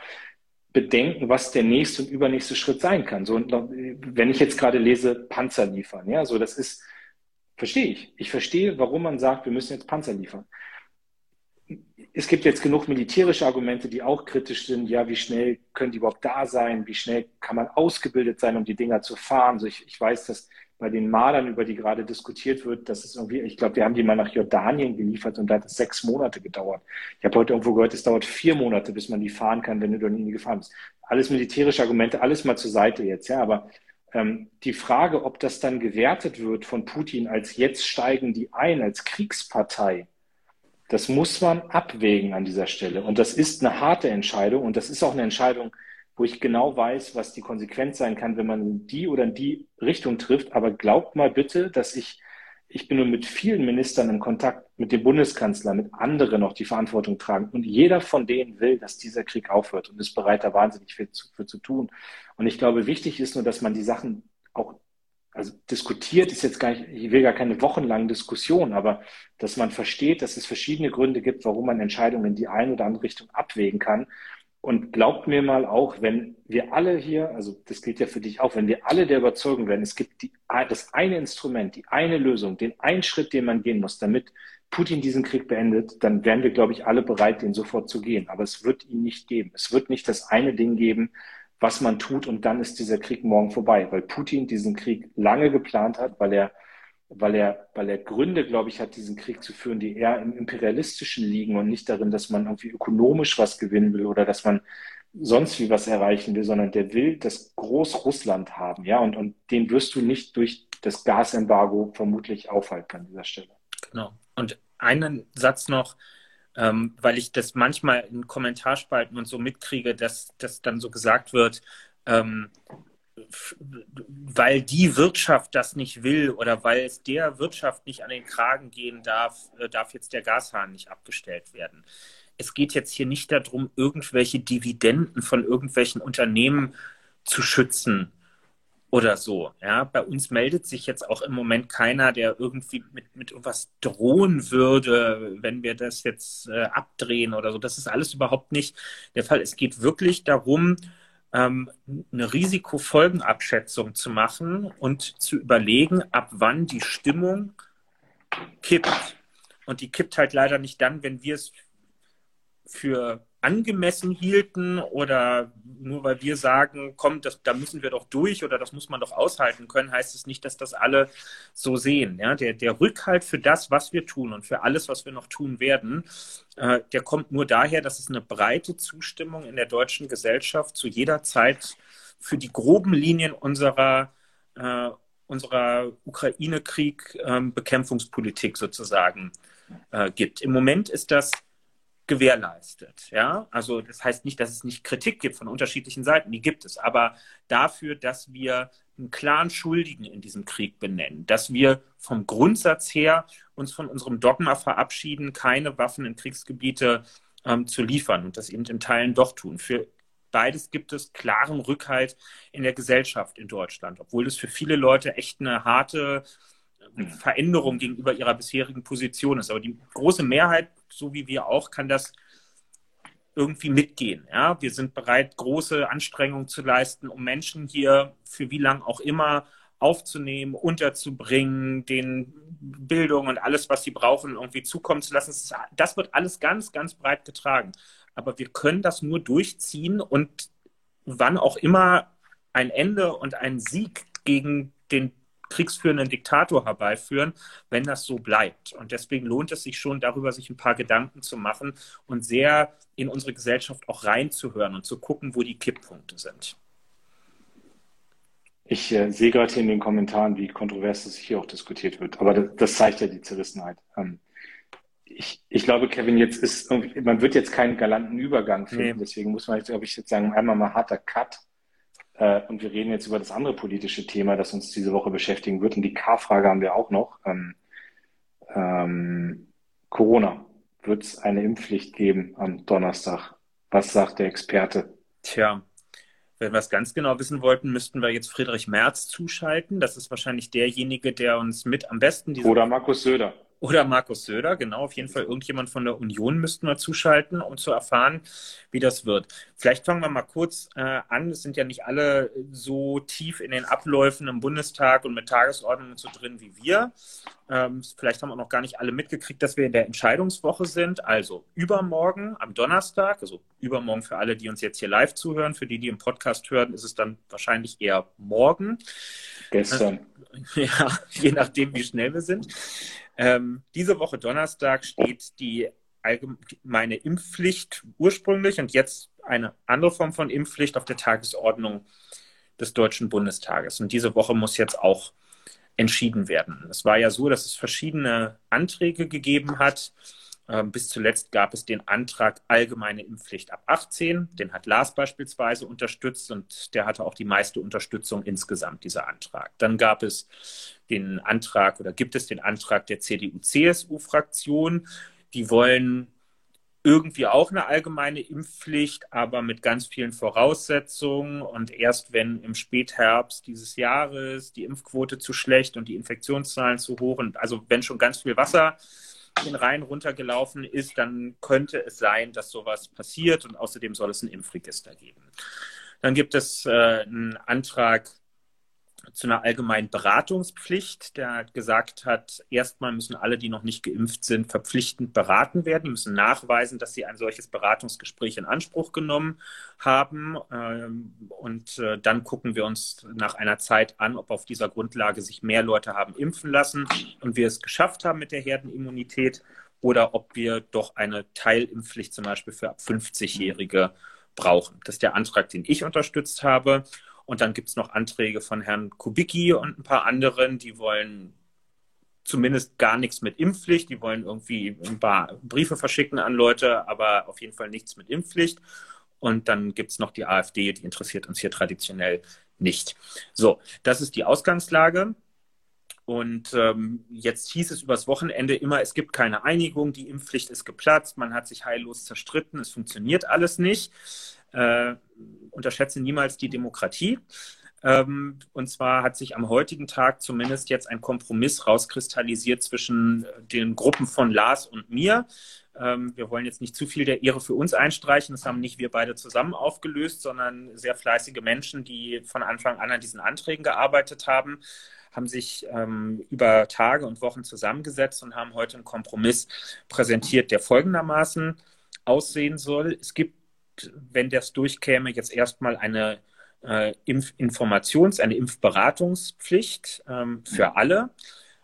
bedenken, was der nächste und übernächste Schritt sein kann. So, wenn ich jetzt gerade lese, Panzer liefern, ja, so das ist, verstehe ich. Ich verstehe, warum man sagt, wir müssen jetzt Panzer liefern. Es gibt jetzt genug militärische Argumente, die auch kritisch sind. Ja, wie schnell können die überhaupt da sein? Wie schnell kann man ausgebildet sein, um die Dinger zu fahren? So, ich, ich weiß, dass bei den Malern, über die gerade diskutiert wird, das ist irgendwie, ich glaube, wir haben die mal nach Jordanien geliefert und da hat es sechs Monate gedauert. Ich habe heute irgendwo gehört, es dauert vier Monate, bis man die fahren kann, wenn du dort nie gefahren bist. Alles militärische Argumente, alles mal zur Seite jetzt, ja, aber ähm, die Frage, ob das dann gewertet wird von Putin als jetzt steigen die ein, als Kriegspartei, das muss man abwägen an dieser Stelle. Und das ist eine harte Entscheidung und das ist auch eine Entscheidung, wo ich genau weiß, was die Konsequenz sein kann, wenn man in die oder in die Richtung trifft. Aber glaubt mal bitte, dass ich, ich bin nur mit vielen Ministern in Kontakt, mit dem Bundeskanzler, mit anderen noch die Verantwortung tragen. Und jeder von denen will, dass dieser Krieg aufhört und ist bereit, da wahnsinnig viel zu, für zu tun. Und ich glaube, wichtig ist nur, dass man die Sachen auch also diskutiert ist jetzt gar nicht, ich will gar keine wochenlangen Diskussion, aber dass man versteht, dass es verschiedene Gründe gibt, warum man Entscheidungen in die eine oder andere Richtung abwägen kann und glaubt mir mal auch, wenn wir alle hier, also das gilt ja für dich auch, wenn wir alle der Überzeugung werden, es gibt die, das eine Instrument, die eine Lösung, den einen Schritt, den man gehen muss, damit Putin diesen Krieg beendet, dann wären wir, glaube ich, alle bereit, den sofort zu gehen. Aber es wird ihn nicht geben. Es wird nicht das eine Ding geben, was man tut und dann ist dieser Krieg morgen vorbei, weil Putin diesen Krieg lange geplant hat, weil er weil er, weil er Gründe, glaube ich, hat, diesen Krieg zu führen, die eher im Imperialistischen liegen und nicht darin, dass man irgendwie ökonomisch was gewinnen will oder dass man sonst wie was erreichen will, sondern der will das Großrussland haben, ja, und, und den wirst du nicht durch das Gasembargo vermutlich aufhalten an dieser Stelle. Genau. Und einen Satz noch, ähm, weil ich das manchmal in Kommentarspalten und so mitkriege, dass, dass dann so gesagt wird, ähm, weil die Wirtschaft das nicht will oder weil es der Wirtschaft nicht an den Kragen gehen darf, äh, darf jetzt der Gashahn nicht abgestellt werden. Es geht jetzt hier nicht darum, irgendwelche Dividenden von irgendwelchen Unternehmen zu schützen oder so. Ja, bei uns meldet sich jetzt auch im Moment keiner, der irgendwie mit, mit irgendwas drohen würde, wenn wir das jetzt äh, abdrehen oder so. Das ist alles überhaupt nicht der Fall. Es geht wirklich darum, ähm, eine Risikofolgenabschätzung zu machen und zu überlegen, ab wann die Stimmung kippt. Und die kippt halt leider nicht dann, wenn wir es für angemessen hielten oder nur weil wir sagen, komm, das, da müssen wir doch durch oder das muss man doch aushalten können, heißt es nicht, dass das alle so sehen. Ja? Der, der Rückhalt für das, was wir tun und für alles, was wir noch tun werden, äh, der kommt nur daher, dass es eine breite Zustimmung in der deutschen Gesellschaft zu jeder Zeit für die groben Linien unserer äh, unserer Ukraine-Krieg-Bekämpfungspolitik ähm, sozusagen äh, gibt. Im Moment ist das gewährleistet. Ja, also das heißt nicht, dass es nicht Kritik gibt von unterschiedlichen Seiten, die gibt es, aber dafür, dass wir einen klaren Schuldigen in diesem Krieg benennen, dass wir vom Grundsatz her uns von unserem Dogma verabschieden, keine Waffen in Kriegsgebiete ähm, zu liefern und das eben in Teilen doch tun. Für beides gibt es klaren Rückhalt in der Gesellschaft in Deutschland, obwohl es für viele Leute echt eine harte Veränderung gegenüber ihrer bisherigen Position ist. Aber die große Mehrheit, so wie wir auch, kann das irgendwie mitgehen. Ja? Wir sind bereit, große Anstrengungen zu leisten, um Menschen hier für wie lang auch immer aufzunehmen, unterzubringen, den Bildung und alles, was sie brauchen, irgendwie zukommen zu lassen. Das wird alles ganz, ganz breit getragen. Aber wir können das nur durchziehen und wann auch immer ein Ende und ein Sieg gegen den kriegsführenden Diktator herbeiführen, wenn das so bleibt. Und deswegen lohnt es sich schon, darüber sich ein paar Gedanken zu machen und sehr in unsere Gesellschaft auch reinzuhören und zu gucken, wo die Kipppunkte sind. Ich äh, sehe gerade hier in den Kommentaren, wie kontrovers das hier auch diskutiert wird. Aber das, das zeigt ja die Zerrissenheit. Ähm, ich, ich glaube, Kevin, jetzt ist, man wird jetzt keinen galanten Übergang finden. Nee. Deswegen muss man jetzt, glaube ich, jetzt sagen, einmal mal harter Cut. Äh, und wir reden jetzt über das andere politische Thema, das uns diese Woche beschäftigen wird. Und die K-Frage haben wir auch noch. Ähm, ähm, Corona. Wird es eine Impfpflicht geben am Donnerstag? Was sagt der Experte? Tja, wenn wir es ganz genau wissen wollten, müssten wir jetzt Friedrich Merz zuschalten. Das ist wahrscheinlich derjenige, der uns mit am besten diese. Oder Markus Söder. Oder Markus Söder, genau, auf jeden Fall irgendjemand von der Union müssten wir zuschalten, um zu erfahren, wie das wird. Vielleicht fangen wir mal kurz äh, an. Es sind ja nicht alle so tief in den Abläufen im Bundestag und mit Tagesordnungen so drin wie wir. Ähm, vielleicht haben auch noch gar nicht alle mitgekriegt, dass wir in der Entscheidungswoche sind. Also übermorgen am Donnerstag, also übermorgen für alle, die uns jetzt hier live zuhören, für die, die im Podcast hören, ist es dann wahrscheinlich eher morgen. Gestern. Ja, je nachdem, wie schnell wir sind. Ähm, diese Woche Donnerstag steht die allgemeine Impfpflicht ursprünglich und jetzt eine andere Form von Impfpflicht auf der Tagesordnung des Deutschen Bundestages. Und diese Woche muss jetzt auch entschieden werden. Es war ja so, dass es verschiedene Anträge gegeben hat bis zuletzt gab es den Antrag allgemeine Impfpflicht ab 18. Den hat Lars beispielsweise unterstützt und der hatte auch die meiste Unterstützung insgesamt, dieser Antrag. Dann gab es den Antrag oder gibt es den Antrag der CDU-CSU-Fraktion. Die wollen irgendwie auch eine allgemeine Impfpflicht, aber mit ganz vielen Voraussetzungen. Und erst wenn im Spätherbst dieses Jahres die Impfquote zu schlecht und die Infektionszahlen zu hoch und also wenn schon ganz viel Wasser den Rhein runtergelaufen ist, dann könnte es sein, dass sowas passiert und außerdem soll es ein Impfregister geben. Dann gibt es äh, einen Antrag zu einer allgemeinen Beratungspflicht, der gesagt hat, erstmal müssen alle, die noch nicht geimpft sind, verpflichtend beraten werden. Die müssen nachweisen, dass sie ein solches Beratungsgespräch in Anspruch genommen haben. Ähm, und äh, dann gucken wir uns nach einer Zeit an, ob auf dieser Grundlage sich mehr Leute haben impfen lassen und wir es geschafft haben mit der Herdenimmunität oder ob wir doch eine Teilimpfpflicht zum Beispiel für ab 50-Jährige brauchen. Das ist der Antrag, den ich unterstützt habe. Und dann gibt es noch Anträge von Herrn Kubicki und ein paar anderen, die wollen zumindest gar nichts mit Impfpflicht. Die wollen irgendwie ein paar Briefe verschicken an Leute, aber auf jeden Fall nichts mit Impfpflicht. Und dann gibt es noch die AfD, die interessiert uns hier traditionell nicht. So, das ist die Ausgangslage. Und ähm, jetzt hieß es übers Wochenende immer, es gibt keine Einigung, die Impfpflicht ist geplatzt, man hat sich heillos zerstritten, es funktioniert alles nicht. Äh, unterschätze niemals die Demokratie. Ähm, und zwar hat sich am heutigen Tag zumindest jetzt ein Kompromiss rauskristallisiert zwischen den Gruppen von Lars und mir. Ähm, wir wollen jetzt nicht zu viel der Ehre für uns einstreichen. Das haben nicht wir beide zusammen aufgelöst, sondern sehr fleißige Menschen, die von Anfang an an diesen Anträgen gearbeitet haben, haben sich ähm, über Tage und Wochen zusammengesetzt und haben heute einen Kompromiss präsentiert, der folgendermaßen aussehen soll. Es gibt wenn das durchkäme, jetzt erstmal eine äh, Impfinformations-, eine Impfberatungspflicht ähm, für alle.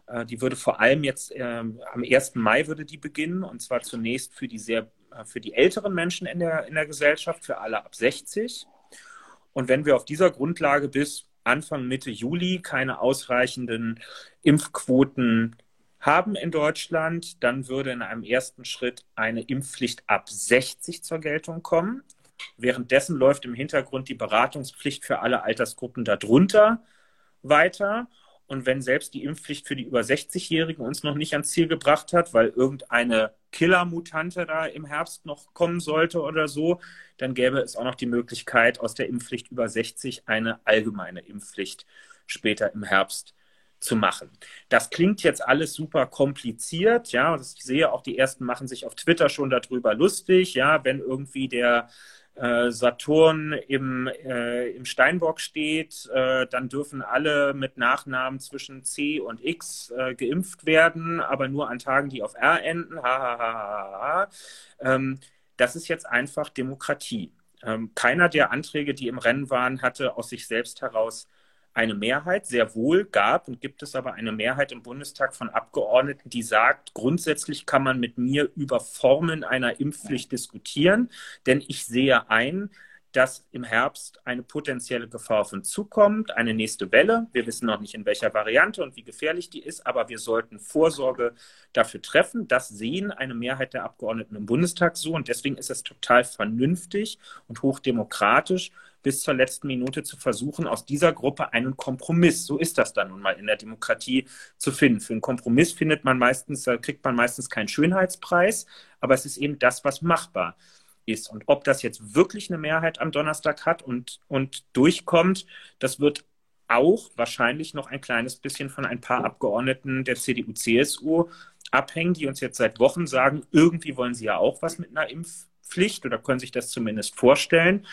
Äh, die würde vor allem jetzt äh, am 1. Mai würde die beginnen und zwar zunächst für die sehr äh, für die älteren Menschen in der, in der Gesellschaft, für alle ab 60. Und wenn wir auf dieser Grundlage bis Anfang Mitte Juli keine ausreichenden Impfquoten haben in Deutschland, dann würde in einem ersten Schritt eine Impfpflicht ab 60 zur Geltung kommen. Währenddessen läuft im Hintergrund die Beratungspflicht für alle Altersgruppen darunter weiter. Und wenn selbst die Impfpflicht für die über 60-Jährigen uns noch nicht ans Ziel gebracht hat, weil irgendeine Killer-Mutante da im Herbst noch kommen sollte oder so, dann gäbe es auch noch die Möglichkeit, aus der Impfpflicht über 60 eine allgemeine Impfpflicht später im Herbst zu machen. Das klingt jetzt alles super kompliziert, ja, ich sehe auch, die ersten machen sich auf Twitter schon darüber lustig, ja, wenn irgendwie der äh, Saturn im, äh, im Steinbock steht, äh, dann dürfen alle mit Nachnamen zwischen C und X äh, geimpft werden, aber nur an Tagen, die auf R enden. Ha, ha, ha, ha. Ähm, das ist jetzt einfach Demokratie. Ähm, keiner der Anträge, die im Rennen waren, hatte aus sich selbst heraus eine Mehrheit, sehr wohl gab und gibt es aber eine Mehrheit im Bundestag von Abgeordneten, die sagt, grundsätzlich kann man mit mir über Formen einer Impfpflicht diskutieren, denn ich sehe ein, dass im Herbst eine potenzielle Gefahr auf uns zukommt, eine nächste Welle. Wir wissen noch nicht, in welcher Variante und wie gefährlich die ist, aber wir sollten Vorsorge dafür treffen. Das sehen eine Mehrheit der Abgeordneten im Bundestag so und deswegen ist es total vernünftig und hochdemokratisch, bis zur letzten Minute zu versuchen, aus dieser Gruppe einen Kompromiss, so ist das dann nun mal in der Demokratie, zu finden. Für einen Kompromiss findet man meistens, kriegt man meistens keinen Schönheitspreis, aber es ist eben das, was machbar ist. Und ob das jetzt wirklich eine Mehrheit am Donnerstag hat und, und durchkommt, das wird auch wahrscheinlich noch ein kleines bisschen von ein paar Abgeordneten der CDU, CSU abhängen, die uns jetzt seit Wochen sagen, irgendwie wollen sie ja auch was mit einer Impfpflicht oder können sich das zumindest vorstellen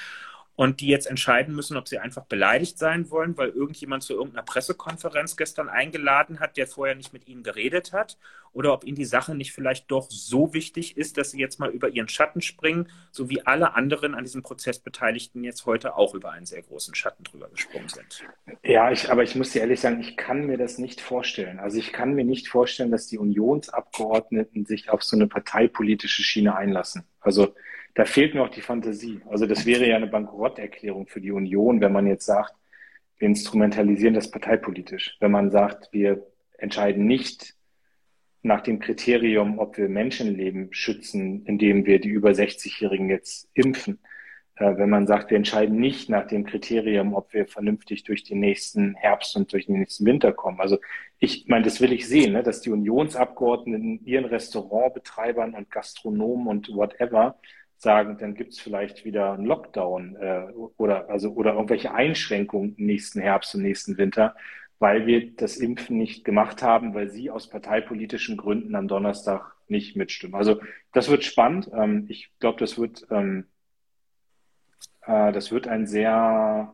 und die jetzt entscheiden müssen, ob sie einfach beleidigt sein wollen, weil irgendjemand zu irgendeiner Pressekonferenz gestern eingeladen hat, der vorher nicht mit ihnen geredet hat, oder ob ihnen die Sache nicht vielleicht doch so wichtig ist, dass sie jetzt mal über ihren Schatten springen, so wie alle anderen an diesem Prozess Beteiligten jetzt heute auch über einen sehr großen Schatten drüber gesprungen sind. Ja, ich, aber ich muss dir ehrlich sagen, ich kann mir das nicht vorstellen. Also ich kann mir nicht vorstellen, dass die Unionsabgeordneten sich auf so eine parteipolitische Schiene einlassen. Also da fehlt mir auch die Fantasie. Also das wäre ja eine Bankrotterklärung für die Union, wenn man jetzt sagt, wir instrumentalisieren das parteipolitisch. Wenn man sagt, wir entscheiden nicht nach dem Kriterium, ob wir Menschenleben schützen, indem wir die über 60-Jährigen jetzt impfen. Äh, wenn man sagt, wir entscheiden nicht nach dem Kriterium, ob wir vernünftig durch den nächsten Herbst und durch den nächsten Winter kommen. Also ich meine, das will ich sehen, ne, dass die Unionsabgeordneten ihren Restaurantbetreibern und Gastronomen und whatever sagen, dann gibt es vielleicht wieder einen Lockdown äh, oder, also, oder irgendwelche Einschränkungen nächsten Herbst und nächsten Winter, weil wir das Impfen nicht gemacht haben, weil sie aus parteipolitischen Gründen am Donnerstag nicht mitstimmen. Also das wird spannend. Ähm, ich glaube, das wird, ähm, äh, das wird ein sehr,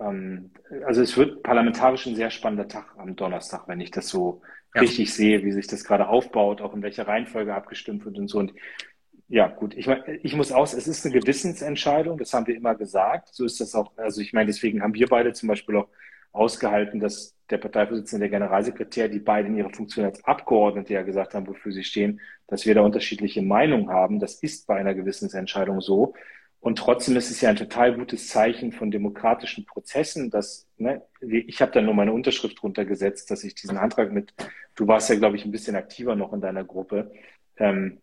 ähm, also es wird parlamentarisch ein sehr spannender Tag am Donnerstag, wenn ich das so ja. richtig sehe, wie sich das gerade aufbaut, auch in welcher Reihenfolge abgestimmt wird und so. Und ja, gut. Ich, ich muss aus, es ist eine Gewissensentscheidung, das haben wir immer gesagt. So ist das auch. Also ich meine, deswegen haben wir beide zum Beispiel auch ausgehalten, dass der Parteivorsitzende, der Generalsekretär, die beide in ihrer Funktion als Abgeordnete ja gesagt haben, wofür sie stehen, dass wir da unterschiedliche Meinungen haben. Das ist bei einer Gewissensentscheidung so. Und trotzdem ist es ja ein total gutes Zeichen von demokratischen Prozessen, dass, ne, ich habe da nur meine Unterschrift runtergesetzt, dass ich diesen Antrag mit, du warst ja, glaube ich, ein bisschen aktiver noch in deiner Gruppe, ähm,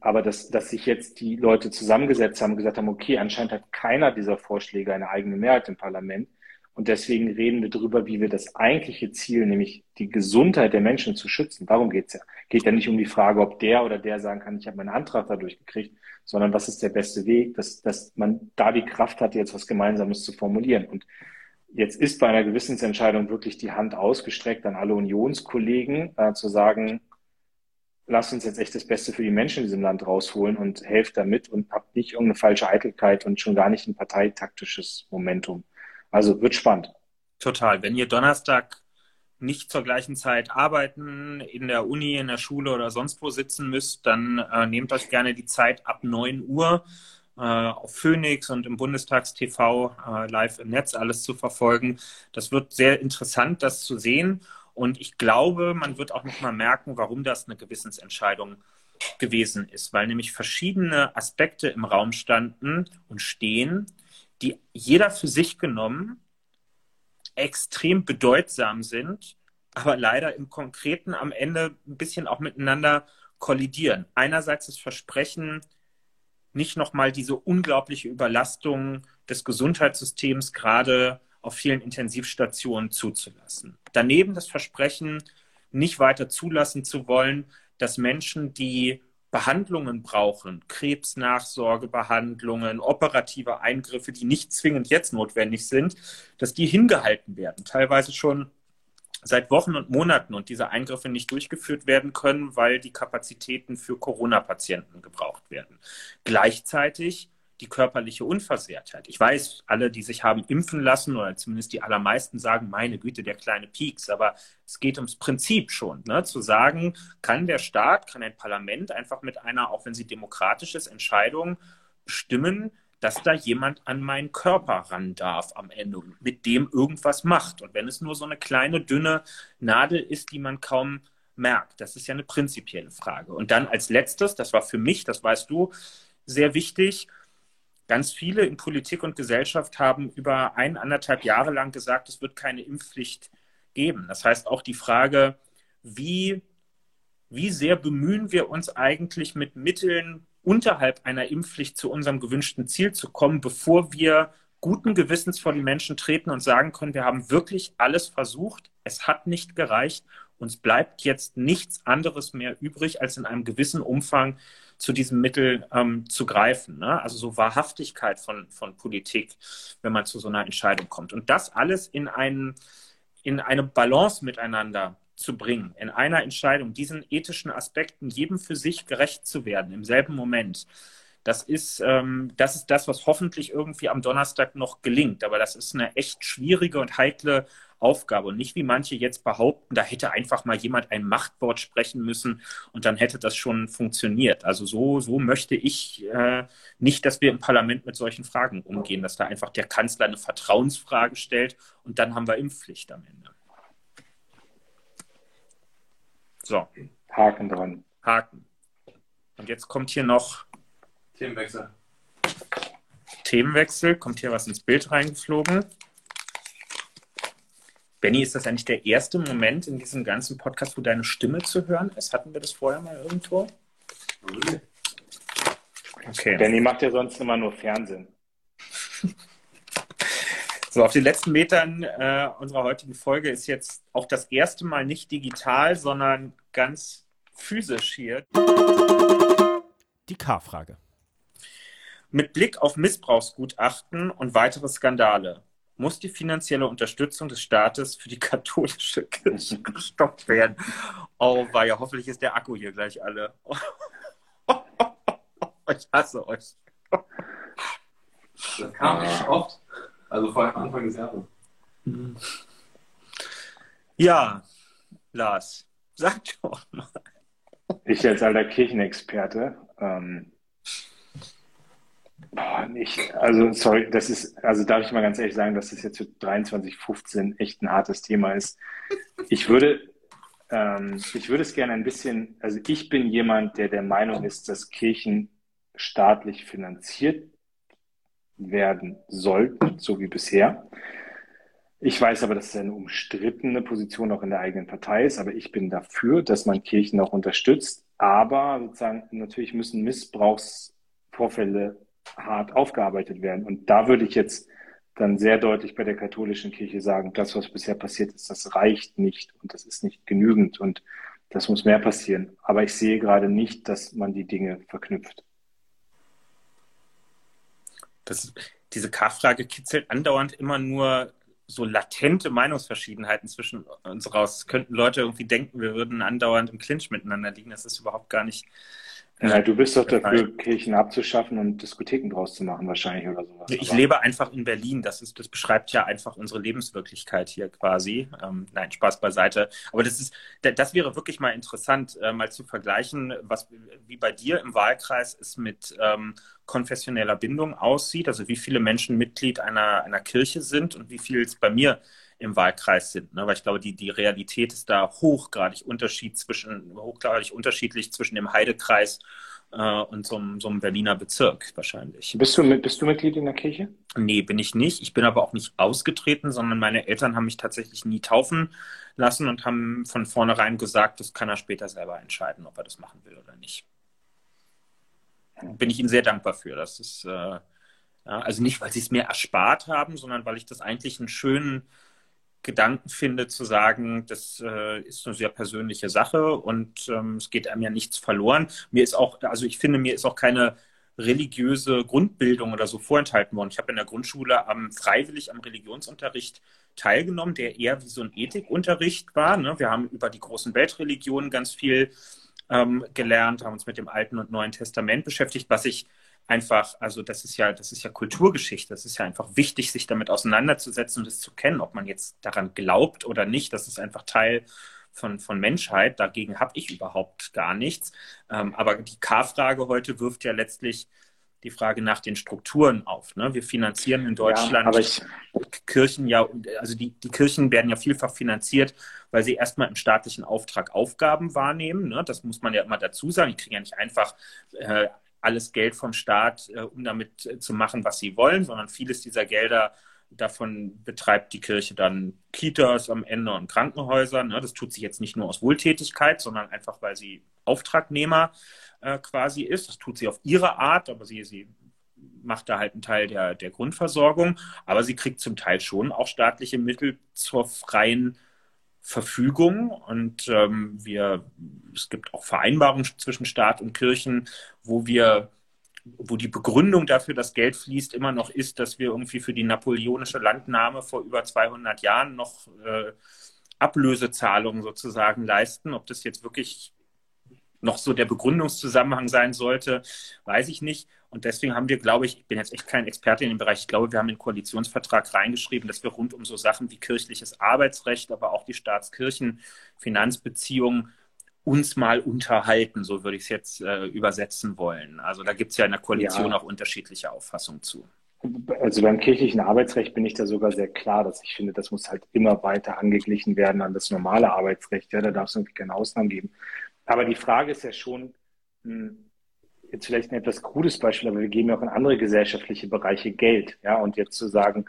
aber dass, dass sich jetzt die Leute zusammengesetzt haben gesagt haben, okay, anscheinend hat keiner dieser Vorschläge eine eigene Mehrheit im Parlament. Und deswegen reden wir darüber, wie wir das eigentliche Ziel, nämlich die Gesundheit der Menschen zu schützen. Darum geht's ja. Geht ja nicht um die Frage, ob der oder der sagen kann, ich habe meinen Antrag dadurch gekriegt, sondern was ist der beste Weg, dass, dass man da die Kraft hat, jetzt was Gemeinsames zu formulieren. Und jetzt ist bei einer Gewissensentscheidung wirklich die Hand ausgestreckt an alle Unionskollegen, äh, zu sagen, lasst uns jetzt echt das Beste für die Menschen in diesem Land rausholen und helft damit und habt nicht irgendeine falsche Eitelkeit und schon gar nicht ein parteitaktisches Momentum. Also wird spannend. Total. Wenn ihr Donnerstag nicht zur gleichen Zeit arbeiten, in der Uni, in der Schule oder sonst wo sitzen müsst, dann äh, nehmt euch gerne die Zeit ab 9 Uhr äh, auf Phoenix und im Bundestagstv äh, live im Netz alles zu verfolgen. Das wird sehr interessant, das zu sehen. Und ich glaube, man wird auch noch mal merken, warum das eine Gewissensentscheidung gewesen ist, weil nämlich verschiedene Aspekte im Raum standen und stehen, die jeder für sich genommen extrem bedeutsam sind, aber leider im Konkreten am Ende ein bisschen auch miteinander kollidieren. Einerseits das Versprechen, nicht nochmal diese unglaubliche Überlastung des Gesundheitssystems gerade auf vielen Intensivstationen zuzulassen. Daneben das Versprechen, nicht weiter zulassen zu wollen, dass Menschen, die Behandlungen brauchen, Krebsnachsorgebehandlungen, operative Eingriffe, die nicht zwingend jetzt notwendig sind, dass die hingehalten werden, teilweise schon seit Wochen und Monaten und diese Eingriffe nicht durchgeführt werden können, weil die Kapazitäten für Corona-Patienten gebraucht werden. Gleichzeitig die körperliche Unversehrtheit. Ich weiß, alle, die sich haben impfen lassen, oder zumindest die allermeisten sagen, meine Güte, der kleine Pieks. Aber es geht ums Prinzip schon, ne? zu sagen, kann der Staat, kann ein Parlament einfach mit einer, auch wenn sie demokratisch ist, Entscheidung bestimmen, dass da jemand an meinen Körper ran darf am Ende und mit dem irgendwas macht. Und wenn es nur so eine kleine, dünne Nadel ist, die man kaum merkt, das ist ja eine prinzipielle Frage. Und dann als letztes, das war für mich, das weißt du, sehr wichtig, ganz viele in Politik und Gesellschaft haben über ein, anderthalb Jahre lang gesagt, es wird keine Impfpflicht geben. Das heißt auch die Frage, wie, wie sehr bemühen wir uns eigentlich mit Mitteln unterhalb einer Impfpflicht zu unserem gewünschten Ziel zu kommen, bevor wir guten Gewissens vor die Menschen treten und sagen können, wir haben wirklich alles versucht, es hat nicht gereicht, uns bleibt jetzt nichts anderes mehr übrig, als in einem gewissen Umfang zu diesem Mittel ähm, zu greifen. Ne? Also so Wahrhaftigkeit von, von Politik, wenn man zu so einer Entscheidung kommt. Und das alles in, einen, in eine Balance miteinander zu bringen, in einer Entscheidung, diesen ethischen Aspekten jedem für sich gerecht zu werden, im selben Moment. Das ist, ähm, das ist das, was hoffentlich irgendwie am Donnerstag noch gelingt. Aber das ist eine echt schwierige und heikle Aufgabe. Und nicht wie manche jetzt behaupten, da hätte einfach mal jemand ein Machtwort sprechen müssen und dann hätte das schon funktioniert. Also so, so möchte ich äh, nicht, dass wir im Parlament mit solchen Fragen umgehen, dass da einfach der Kanzler eine Vertrauensfrage stellt und dann haben wir Impfpflicht am Ende. So. Haken dran. Haken. Und jetzt kommt hier noch Themenwechsel. Themenwechsel. Kommt hier was ins Bild reingeflogen. Benny, ist das eigentlich der erste Moment in diesem ganzen Podcast, wo deine Stimme zu hören ist? Hatten wir das vorher mal irgendwo? Okay. Benny macht ja sonst immer nur Fernsehen. So, auf den letzten Metern äh, unserer heutigen Folge ist jetzt auch das erste Mal nicht digital, sondern ganz physisch hier. Die K-Frage. Mit Blick auf Missbrauchsgutachten und weitere Skandale muss die finanzielle Unterstützung des Staates für die katholische Kirche gestoppt werden. Oh, war ja, hoffentlich ist der Akku hier gleich alle. ich hasse euch. Das kam echt oft. Also vor allem Anfang des Jahres. Ja, Lars, sag doch mal. Ich als alter Kirchenexperte, ähm, boah, nicht, also sorry, das ist, also darf ich mal ganz ehrlich sagen, dass das jetzt für 23, 15 echt ein hartes Thema ist. Ich würde, ähm, ich würde es gerne ein bisschen, also ich bin jemand, der der Meinung ist, dass Kirchen staatlich finanziert werden sollten, so wie bisher. Ich weiß aber, dass es eine umstrittene Position auch in der eigenen Partei ist, aber ich bin dafür, dass man Kirchen auch unterstützt. Aber sozusagen natürlich müssen Missbrauchsvorfälle hart aufgearbeitet werden. Und da würde ich jetzt dann sehr deutlich bei der katholischen Kirche sagen, das, was bisher passiert ist, das reicht nicht und das ist nicht genügend und das muss mehr passieren. Aber ich sehe gerade nicht, dass man die Dinge verknüpft. Das, diese K-Frage kitzelt andauernd immer nur so latente Meinungsverschiedenheiten zwischen uns raus. Könnten Leute irgendwie denken, wir würden andauernd im Clinch miteinander liegen. Das ist überhaupt gar nicht ja, du bist doch dafür, Kirchen abzuschaffen und Diskotheken draus zu machen, wahrscheinlich oder sowas. Ich Aber lebe einfach in Berlin. Das, ist, das beschreibt ja einfach unsere Lebenswirklichkeit hier quasi. Ähm, nein, Spaß beiseite. Aber das ist, das wäre wirklich mal interessant, äh, mal zu vergleichen, was wie bei dir im Wahlkreis es mit ähm, konfessioneller Bindung aussieht. Also wie viele Menschen Mitglied einer, einer Kirche sind und wie viel es bei mir im Wahlkreis sind. Ne? Weil ich glaube, die, die Realität ist da hochgradig, Unterschied zwischen, hochgradig unterschiedlich zwischen dem Heidekreis äh, und so, so einem Berliner Bezirk wahrscheinlich. Bist du, bist du Mitglied in der Kirche? Nee, bin ich nicht. Ich bin aber auch nicht ausgetreten, sondern meine Eltern haben mich tatsächlich nie taufen lassen und haben von vornherein gesagt, das kann er später selber entscheiden, ob er das machen will oder nicht. Bin ich Ihnen sehr dankbar für. Das ist äh, ja, also nicht, weil sie es mir erspart haben, sondern weil ich das eigentlich einen schönen Gedanken finde, zu sagen, das äh, ist eine sehr persönliche Sache und ähm, es geht einem ja nichts verloren. Mir ist auch, also ich finde, mir ist auch keine religiöse Grundbildung oder so vorenthalten worden. Ich habe in der Grundschule am, freiwillig am Religionsunterricht teilgenommen, der eher wie so ein Ethikunterricht war. Ne? Wir haben über die großen Weltreligionen ganz viel ähm, gelernt, haben uns mit dem Alten und Neuen Testament beschäftigt, was ich einfach, also das ist ja, das ist ja Kulturgeschichte. Das ist ja einfach wichtig, sich damit auseinanderzusetzen und es zu kennen, ob man jetzt daran glaubt oder nicht. Das ist einfach Teil von, von Menschheit. Dagegen habe ich überhaupt gar nichts. Ähm, aber die K-Frage heute wirft ja letztlich die Frage nach den Strukturen auf. Ne? Wir finanzieren in Deutschland ja, ich... Kirchen ja, also die, die Kirchen werden ja vielfach finanziert, weil sie erstmal im staatlichen Auftrag Aufgaben wahrnehmen. Ne? Das muss man ja immer dazu sagen. Die kriegen ja nicht einfach äh, alles Geld vom Staat, äh, um damit äh, zu machen, was sie wollen, sondern vieles dieser Gelder Davon betreibt die Kirche dann Kitas am Ende und Krankenhäuser. Ne? Das tut sie jetzt nicht nur aus Wohltätigkeit, sondern einfach, weil sie Auftragnehmer äh, quasi ist. Das tut sie auf ihre Art, aber sie, sie macht da halt einen Teil der, der Grundversorgung. Aber sie kriegt zum Teil schon auch staatliche Mittel zur freien Verfügung. Und ähm, wir, es gibt auch Vereinbarungen zwischen Staat und Kirchen, wo wir wo die Begründung dafür, dass Geld fließt, immer noch ist, dass wir irgendwie für die napoleonische Landnahme vor über 200 Jahren noch äh, Ablösezahlungen sozusagen leisten. Ob das jetzt wirklich noch so der Begründungszusammenhang sein sollte, weiß ich nicht. Und deswegen haben wir, glaube ich, ich bin jetzt echt kein Experte in dem Bereich, ich glaube, wir haben in den Koalitionsvertrag reingeschrieben, dass wir rund um so Sachen wie kirchliches Arbeitsrecht, aber auch die Staatskirchen-Finanzbeziehungen uns mal unterhalten, so würde ich es jetzt äh, übersetzen wollen. Also da gibt es ja in der Koalition ja. auch unterschiedliche Auffassungen zu. Also beim kirchlichen Arbeitsrecht bin ich da sogar sehr klar, dass ich finde, das muss halt immer weiter angeglichen werden an das normale Arbeitsrecht. Ja, da darf es irgendwie keine Ausnahmen geben. Aber die Frage ist ja schon, hm, jetzt vielleicht ein etwas krudes Beispiel, aber wir geben ja auch in andere gesellschaftliche Bereiche Geld. Ja, und jetzt zu sagen,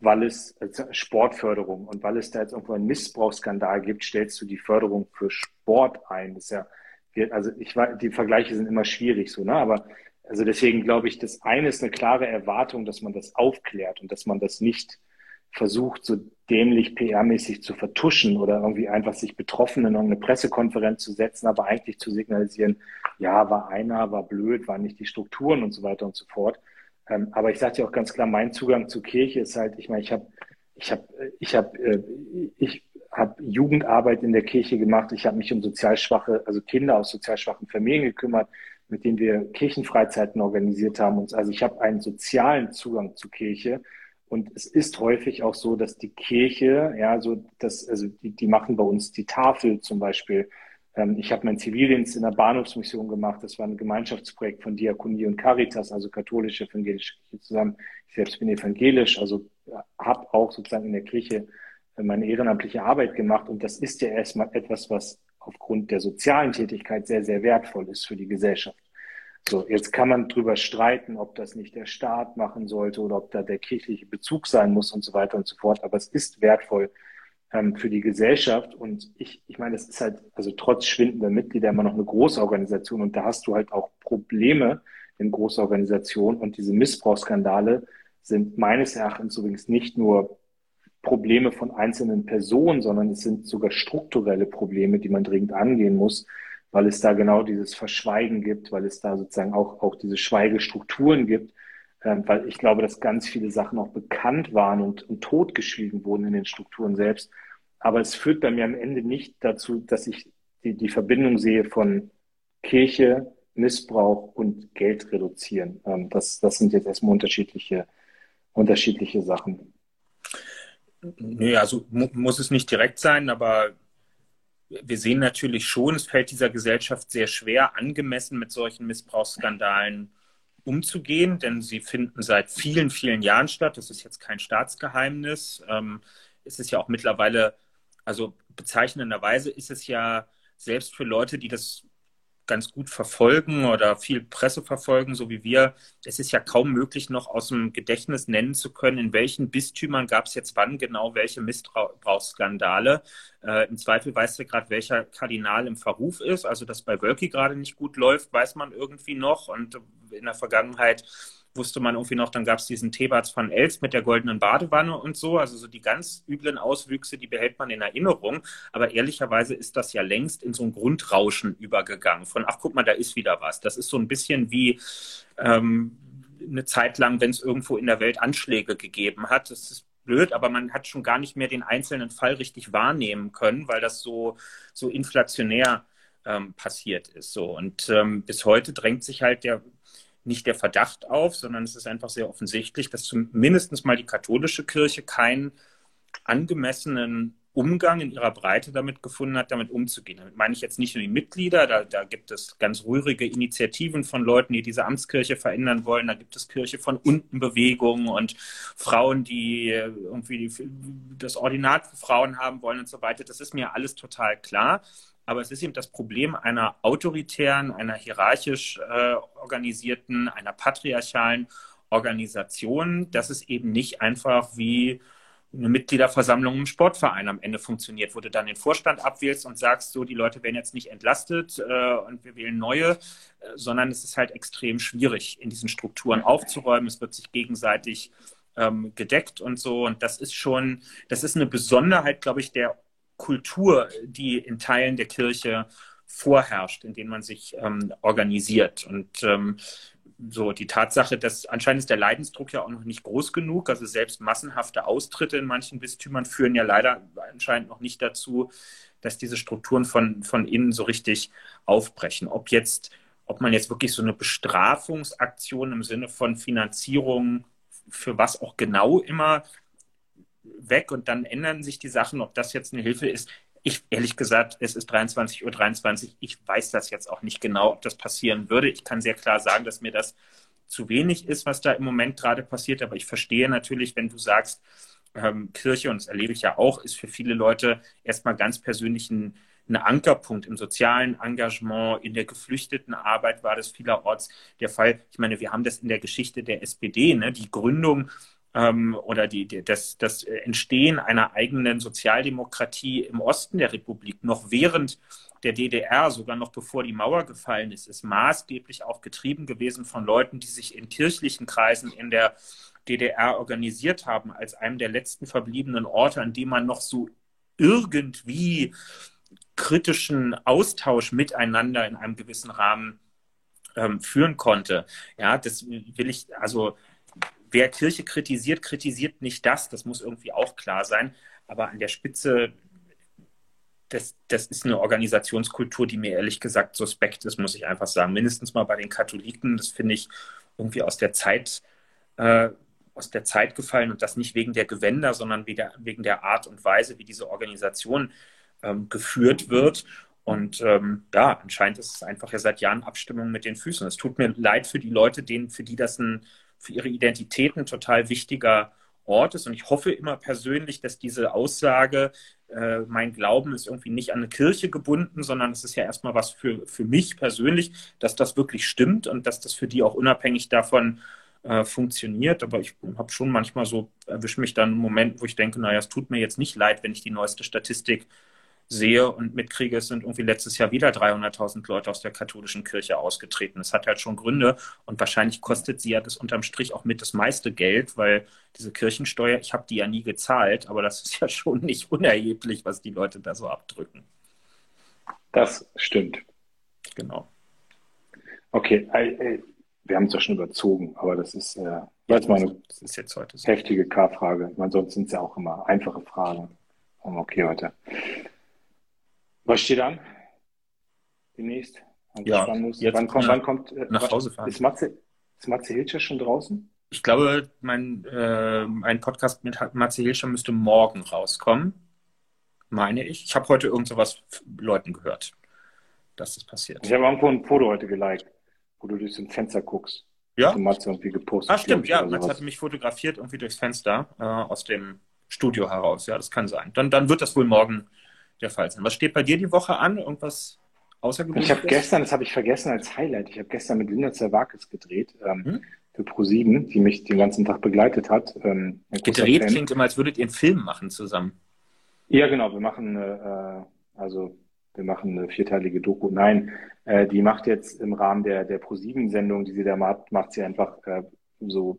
weil es also Sportförderung und weil es da jetzt irgendwo einen Missbrauchsskandal gibt, stellst du die Förderung für Sport ein. Das ist ja, also ich war, die Vergleiche sind immer schwierig so, ne? Aber also deswegen glaube ich, das eine ist eine klare Erwartung, dass man das aufklärt und dass man das nicht versucht, so dämlich PR-mäßig zu vertuschen oder irgendwie einfach sich Betroffenen in eine Pressekonferenz zu setzen, aber eigentlich zu signalisieren, ja, war einer, war blöd, waren nicht die Strukturen und so weiter und so fort. Ähm, aber ich sage dir auch ganz klar, mein Zugang zur Kirche ist halt, ich meine, ich habe ich hab, ich hab, äh, ich hab Jugendarbeit in der Kirche gemacht, ich habe mich um sozial schwache, also Kinder aus sozial schwachen Familien gekümmert, mit denen wir Kirchenfreizeiten organisiert haben. Und also ich habe einen sozialen Zugang zur Kirche. Und es ist häufig auch so, dass die Kirche, ja, so das, also die, die machen bei uns die Tafel zum Beispiel ähm, ich habe meinen Zivildienst in der Bahnhofsmission gemacht. Das war ein Gemeinschaftsprojekt von Diakonie und Caritas, also katholische, evangelische Kirche zusammen. Ich selbst bin evangelisch, also habe auch sozusagen in der Kirche äh, meine ehrenamtliche Arbeit gemacht. Und das ist ja erstmal etwas, was aufgrund der sozialen Tätigkeit sehr, sehr wertvoll ist für die Gesellschaft. So, jetzt kann man drüber streiten, ob das nicht der Staat machen sollte oder ob da der kirchliche Bezug sein muss und so weiter und so fort. Aber es ist wertvoll, ähm, für die Gesellschaft. Und ich, ich meine, es ist halt, also trotz schwindender Mitglieder immer noch eine große Organisation und da hast du halt auch Probleme in großer Organisation und diese Missbrauchsskandale sind meines Erachtens übrigens nicht nur Probleme von einzelnen Personen, sondern es sind sogar strukturelle Probleme, die man dringend angehen muss, weil es da genau dieses Verschweigen gibt, weil es da sozusagen auch, auch diese Schweigestrukturen gibt, ähm, weil ich glaube, dass ganz viele Sachen auch bekannt waren und, und totgeschwiegen wurden in den Strukturen selbst. Aber es führt bei mir am Ende nicht dazu, dass ich die, die Verbindung sehe von Kirche, Missbrauch und Geld reduzieren. Ähm, das, das sind jetzt erstmal unterschiedliche, unterschiedliche Sachen. Nee, also mu muss es nicht direkt sein, aber wir sehen natürlich schon, es fällt dieser Gesellschaft sehr schwer, angemessen mit solchen Missbrauchsskandalen umzugehen, denn sie finden seit vielen, vielen Jahren statt. Das ist jetzt kein Staatsgeheimnis. Ähm, es ist ja auch mittlerweile, also bezeichnenderweise ist es ja selbst für Leute, die das ganz gut verfolgen oder viel Presse verfolgen, so wie wir, es ist ja kaum möglich, noch aus dem Gedächtnis nennen zu können, in welchen Bistümern gab es jetzt wann genau welche Missbrauchsskandale. Äh, Im Zweifel weißt du gerade, welcher Kardinal im Verruf ist. Also, dass bei Wölki gerade nicht gut läuft, weiß man irgendwie noch. Und in der Vergangenheit wusste man irgendwie noch, dann gab es diesen Thebats von Els mit der goldenen Badewanne und so. Also so die ganz üblen Auswüchse, die behält man in Erinnerung. Aber ehrlicherweise ist das ja längst in so ein Grundrauschen übergegangen. Von, ach guck mal, da ist wieder was. Das ist so ein bisschen wie ähm, eine Zeit lang, wenn es irgendwo in der Welt Anschläge gegeben hat. Das ist blöd, aber man hat schon gar nicht mehr den einzelnen Fall richtig wahrnehmen können, weil das so, so inflationär ähm, passiert ist. So. Und ähm, bis heute drängt sich halt der nicht der Verdacht auf, sondern es ist einfach sehr offensichtlich, dass zumindest mal die katholische Kirche keinen angemessenen Umgang in ihrer Breite damit gefunden hat, damit umzugehen. Damit meine ich jetzt nicht nur die Mitglieder, da, da gibt es ganz rührige Initiativen von Leuten, die diese Amtskirche verändern wollen. Da gibt es Kirche von unten Bewegungen und Frauen, die äh, irgendwie das Ordinat für Frauen haben wollen und so weiter. Das ist mir alles total klar. Aber es ist eben das Problem einer autoritären, einer hierarchisch äh, organisierten, einer patriarchalen Organisation, dass es eben nicht einfach wie eine Mitgliederversammlung im Sportverein am Ende funktioniert, wo du dann den Vorstand abwählst und sagst, so, die Leute werden jetzt nicht entlastet äh, und wir wählen neue, äh, sondern es ist halt extrem schwierig, in diesen Strukturen aufzuräumen. Es wird sich gegenseitig ähm, gedeckt und so. Und das ist schon, das ist eine Besonderheit, glaube ich, der Kultur, die in Teilen der Kirche vorherrscht, in denen man sich ähm, organisiert. Und ähm, so die Tatsache, dass anscheinend ist der Leidensdruck ja auch noch nicht groß genug. Also selbst massenhafte Austritte in manchen Bistümern führen ja leider anscheinend noch nicht dazu, dass diese Strukturen von, von innen so richtig aufbrechen. Ob jetzt, ob man jetzt wirklich so eine Bestrafungsaktion im Sinne von Finanzierung für was auch genau immer weg und dann ändern sich die Sachen, ob das jetzt eine Hilfe ist, ich, ehrlich gesagt, es ist 23.23 Uhr. 23. Ich weiß das jetzt auch nicht genau, ob das passieren würde. Ich kann sehr klar sagen, dass mir das zu wenig ist, was da im Moment gerade passiert. Aber ich verstehe natürlich, wenn du sagst, ähm, Kirche, und das erlebe ich ja auch, ist für viele Leute erstmal ganz persönlich ein, ein Ankerpunkt im sozialen Engagement, in der geflüchteten Arbeit war das vielerorts der Fall. Ich meine, wir haben das in der Geschichte der SPD, ne? die Gründung ähm, oder die, die, das, das Entstehen einer eigenen Sozialdemokratie im Osten der Republik noch während der DDR, sogar noch bevor die Mauer gefallen ist, ist maßgeblich auch getrieben gewesen von Leuten, die sich in kirchlichen Kreisen in der DDR organisiert haben, als einem der letzten verbliebenen Orte, an dem man noch so irgendwie kritischen Austausch miteinander in einem gewissen Rahmen ähm, führen konnte. Ja, das will ich, also wer Kirche kritisiert, kritisiert nicht das. Das muss irgendwie auch klar sein. Aber an der Spitze, das, das ist eine Organisationskultur, die mir ehrlich gesagt suspekt ist, muss ich einfach sagen. Mindestens mal bei den Katholiken. Das finde ich irgendwie aus der Zeit. Äh, aus der Zeit gefallen und das nicht wegen der Gewänder, sondern wegen der Art und Weise, wie diese Organisation ähm, geführt wird. Und ähm, ja, anscheinend ist es einfach ja seit Jahren Abstimmung mit den Füßen. Es tut mir leid für die Leute, denen, für die das ein für ihre Identität ein total wichtiger Ort ist. Und ich hoffe immer persönlich, dass diese Aussage, äh, mein Glauben ist irgendwie nicht an eine Kirche gebunden, sondern es ist ja erstmal was für, für mich persönlich, dass das wirklich stimmt und dass das für die auch unabhängig davon äh, funktioniert. Aber ich habe schon manchmal so, erwische mich dann einen Moment, wo ich denke, naja, es tut mir jetzt nicht leid, wenn ich die neueste Statistik sehe und mitkriege, es sind irgendwie letztes Jahr wieder 300.000 Leute aus der katholischen Kirche ausgetreten. Das hat halt schon Gründe und wahrscheinlich kostet sie ja das unterm Strich auch mit das meiste Geld, weil diese Kirchensteuer, ich habe die ja nie gezahlt, aber das ist ja schon nicht unerheblich, was die Leute da so abdrücken. Das stimmt. Genau. Okay, wir haben es ja schon überzogen, aber das ist, äh, jetzt mal eine das ist jetzt heute so. heftige K-Frage. Sonst sind es ja auch immer einfache Fragen. Okay, heute. Was steht an? Demnächst? Ja, jetzt wann kommt, wann kommt äh, nach Hause fahren. Ist Matze, ist Matze Hilscher schon draußen? Ich glaube, mein, äh, ein Podcast mit Matze Hilscher müsste morgen rauskommen. Meine ich. Ich habe heute irgend sowas Leuten gehört, dass das passiert. Ich habe irgendwo ein Foto heute geliked, wo du durch ein Fenster guckst. Ja. Matze irgendwie gepostet. Ah, stimmt, ja. Matze hat mich fotografiert irgendwie durchs Fenster äh, aus dem Studio heraus. Ja, das kann sein. Dann, dann wird das wohl morgen der Fall sein. Was steht bei dir die Woche an? Irgendwas außergewöhnliches? Ich habe gestern, das habe ich vergessen als Highlight, ich habe gestern mit Linda Zerwakis gedreht. Ähm, hm? Für Pro7, die mich den ganzen Tag begleitet hat. Ähm, gedreht klingt immer, als würdet ihr einen Film machen zusammen. Ja, genau. Wir machen, äh, also wir machen eine vierteilige Doku. Nein, äh, die macht jetzt im Rahmen der, der Pro7-Sendung, die sie da macht, macht sie einfach äh, so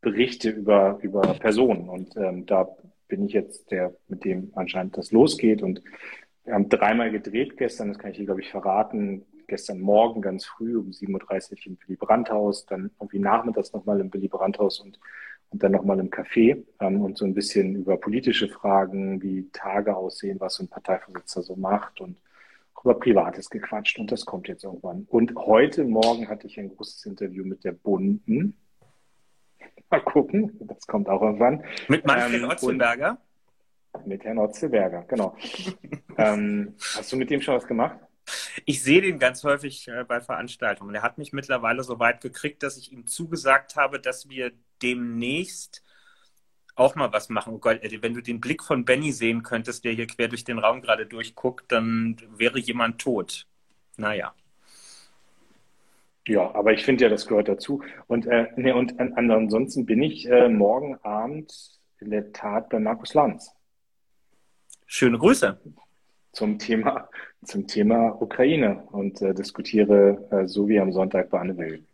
Berichte über, über Personen. Und ähm, da bin ich jetzt der, mit dem anscheinend das losgeht. Und wir haben dreimal gedreht gestern, das kann ich hier, glaube ich, verraten. Gestern Morgen ganz früh um 7.30 Uhr im Willy Brandt-Haus, dann irgendwie nachmittags nochmal im Willy Brandt-Haus und, und dann nochmal im Café ähm, und so ein bisschen über politische Fragen, wie Tage aussehen, was so ein Parteivorsitzender so macht und über Privates gequatscht und das kommt jetzt irgendwann. Und heute Morgen hatte ich ein großes Interview mit der Bunden, Mal gucken, das kommt auch irgendwann. Mit Manfred ähm, Otzenberger? mit Herrn Otzelberger, genau. ähm, hast du mit dem schon was gemacht? Ich sehe den ganz häufig äh, bei Veranstaltungen. Er hat mich mittlerweile so weit gekriegt, dass ich ihm zugesagt habe, dass wir demnächst auch mal was machen. Oh Gott, wenn du den Blick von Benny sehen könntest, der hier quer durch den Raum gerade durchguckt, dann wäre jemand tot. Naja. Ja, aber ich finde ja, das gehört dazu. Und, äh, ne, und an, ansonsten bin ich äh, morgen Abend in der Tat bei Markus Lanz. Schöne Grüße. Zum Thema, zum Thema Ukraine und äh, diskutiere äh, so wie am Sonntag bei Anne Will.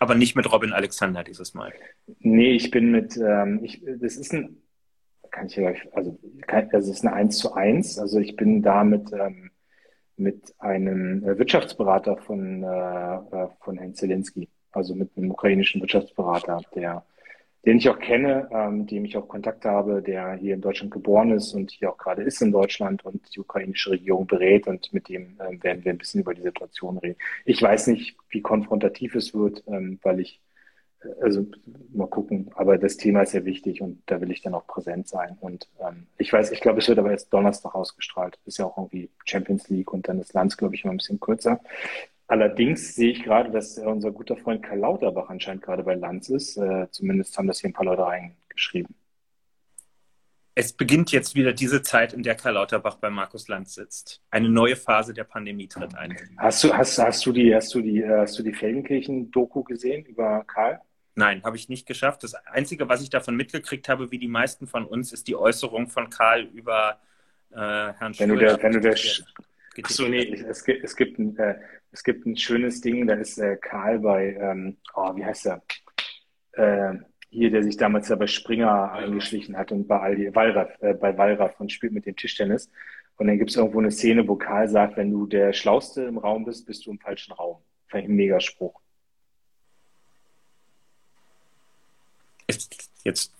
Aber nicht mit Robin Alexander dieses Mal. Nee, ich bin mit, ähm, ich, das ist ein, kann ich ja gleich, also, kann, das ist eine 1 zu 1. Also ich bin da mit, ähm, mit einem äh, Wirtschaftsberater von, äh, äh, von Herrn Zelensky, also mit einem ukrainischen Wirtschaftsberater, der, den ich auch kenne, ähm, dem ich auch Kontakt habe, der hier in Deutschland geboren ist und hier auch gerade ist in Deutschland und die ukrainische Regierung berät und mit dem ähm, werden wir ein bisschen über die Situation reden. Ich weiß nicht, wie konfrontativ es wird, ähm, weil ich also mal gucken, aber das Thema ist ja wichtig und da will ich dann auch präsent sein. Und ähm, ich weiß, ich glaube, es wird aber erst Donnerstag ausgestrahlt. Ist ja auch irgendwie Champions League und dann ist Lanz, glaube ich, immer ein bisschen kürzer. Allerdings sehe ich gerade, dass unser guter Freund Karl Lauterbach anscheinend gerade bei Lanz ist. Äh, zumindest haben das hier ein paar Leute reingeschrieben. Es beginnt jetzt wieder diese Zeit, in der Karl Lauterbach bei Markus Lanz sitzt. Eine neue Phase der Pandemie tritt ein. Hast du, hast, hast du die, hast du die, äh, hast du die Feldenkirchen-Doku gesehen über Karl? Nein, habe ich nicht geschafft. Das Einzige, was ich davon mitgekriegt habe, wie die meisten von uns, ist die Äußerung von Karl über äh, Herrn Wenn du der, wenn du der, Achso, nee, es gibt, es, gibt ein, äh, es gibt ein schönes Ding, da ist äh, Karl bei, ähm, oh, wie heißt er? Äh, hier, der sich damals ja bei Springer eingeschlichen hat und bei Aldi, Wallraff, äh, bei Wallraff und spielt mit dem Tischtennis. Und dann gibt es irgendwo eine Szene, wo Karl sagt, wenn du der Schlauste im Raum bist, bist du im falschen Raum. Fand ich ein Megaspruch. Jetzt,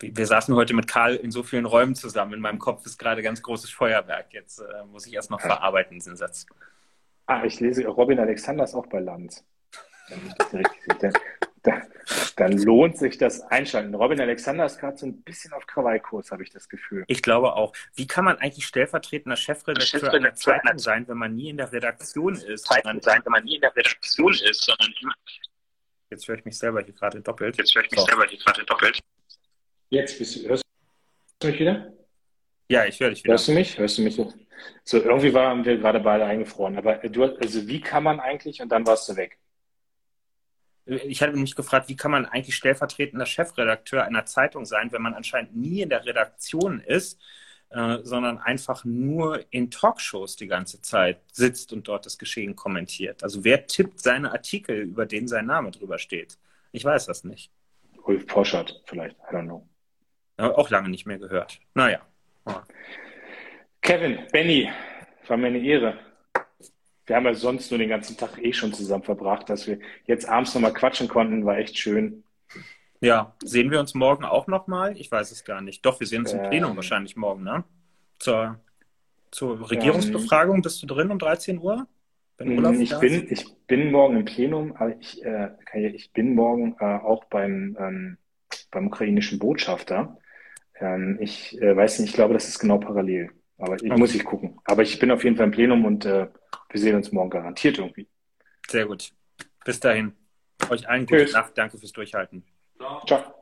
wir saßen heute mit Karl in so vielen Räumen zusammen. In meinem Kopf ist gerade ganz großes Feuerwerk. Jetzt äh, muss ich erst noch verarbeiten, diesen Satz. Ah, ich lese, Robin Alexander ist auch bei richtig sehe. Dann, dann, lohnt sich das Einschalten. Robin Alexander ist gerade so ein bisschen auf Krawallkurs, habe ich das Gefühl. Ich glaube auch. Wie kann man eigentlich stellvertretender Chefredakteur einer Zeitung sein, wenn man nie in der Redaktion ist? Zeitung sein, wenn man nie in der Redaktion ist, sondern immer Jetzt höre ich mich selber hier gerade doppelt. Jetzt höre ich mich so. selber hier gerade doppelt. Jetzt bist du, hörst du mich wieder? Ja, ich höre dich wieder. Hörst du mich? Hörst du mich? So, irgendwie waren wir gerade beide eingefroren. Aber du, also wie kann man eigentlich, und dann warst du weg. Ich hatte mich gefragt, wie kann man eigentlich stellvertretender Chefredakteur einer Zeitung sein, wenn man anscheinend nie in der Redaktion ist äh, sondern einfach nur in Talkshows die ganze Zeit sitzt und dort das Geschehen kommentiert. Also wer tippt seine Artikel, über denen sein Name drüber steht? Ich weiß das nicht. Ulf Poschert vielleicht, I don't know. Ja, auch lange nicht mehr gehört. Naja. Ja. Kevin, Benny, war mir eine Ehre. Wir haben ja sonst nur den ganzen Tag eh schon zusammen verbracht, dass wir jetzt abends nochmal quatschen konnten, war echt schön. Ja, sehen wir uns morgen auch nochmal? Ich weiß es gar nicht. Doch, wir sehen uns im Plenum ähm, wahrscheinlich morgen, ne? Zur, zur Regierungsbefragung ähm, bist du drin um 13 Uhr? Mm, ich bin, ich bin morgen im Plenum, aber ich, äh, ich bin morgen äh, auch beim, ähm, beim ukrainischen Botschafter. Ähm, ich äh, weiß nicht, ich glaube, das ist genau parallel. Aber ich, okay. muss ich gucken. Aber ich bin auf jeden Fall im Plenum und äh, wir sehen uns morgen garantiert irgendwie. Sehr gut. Bis dahin. Euch allen gute Nacht. Danke fürs Durchhalten. 这儿。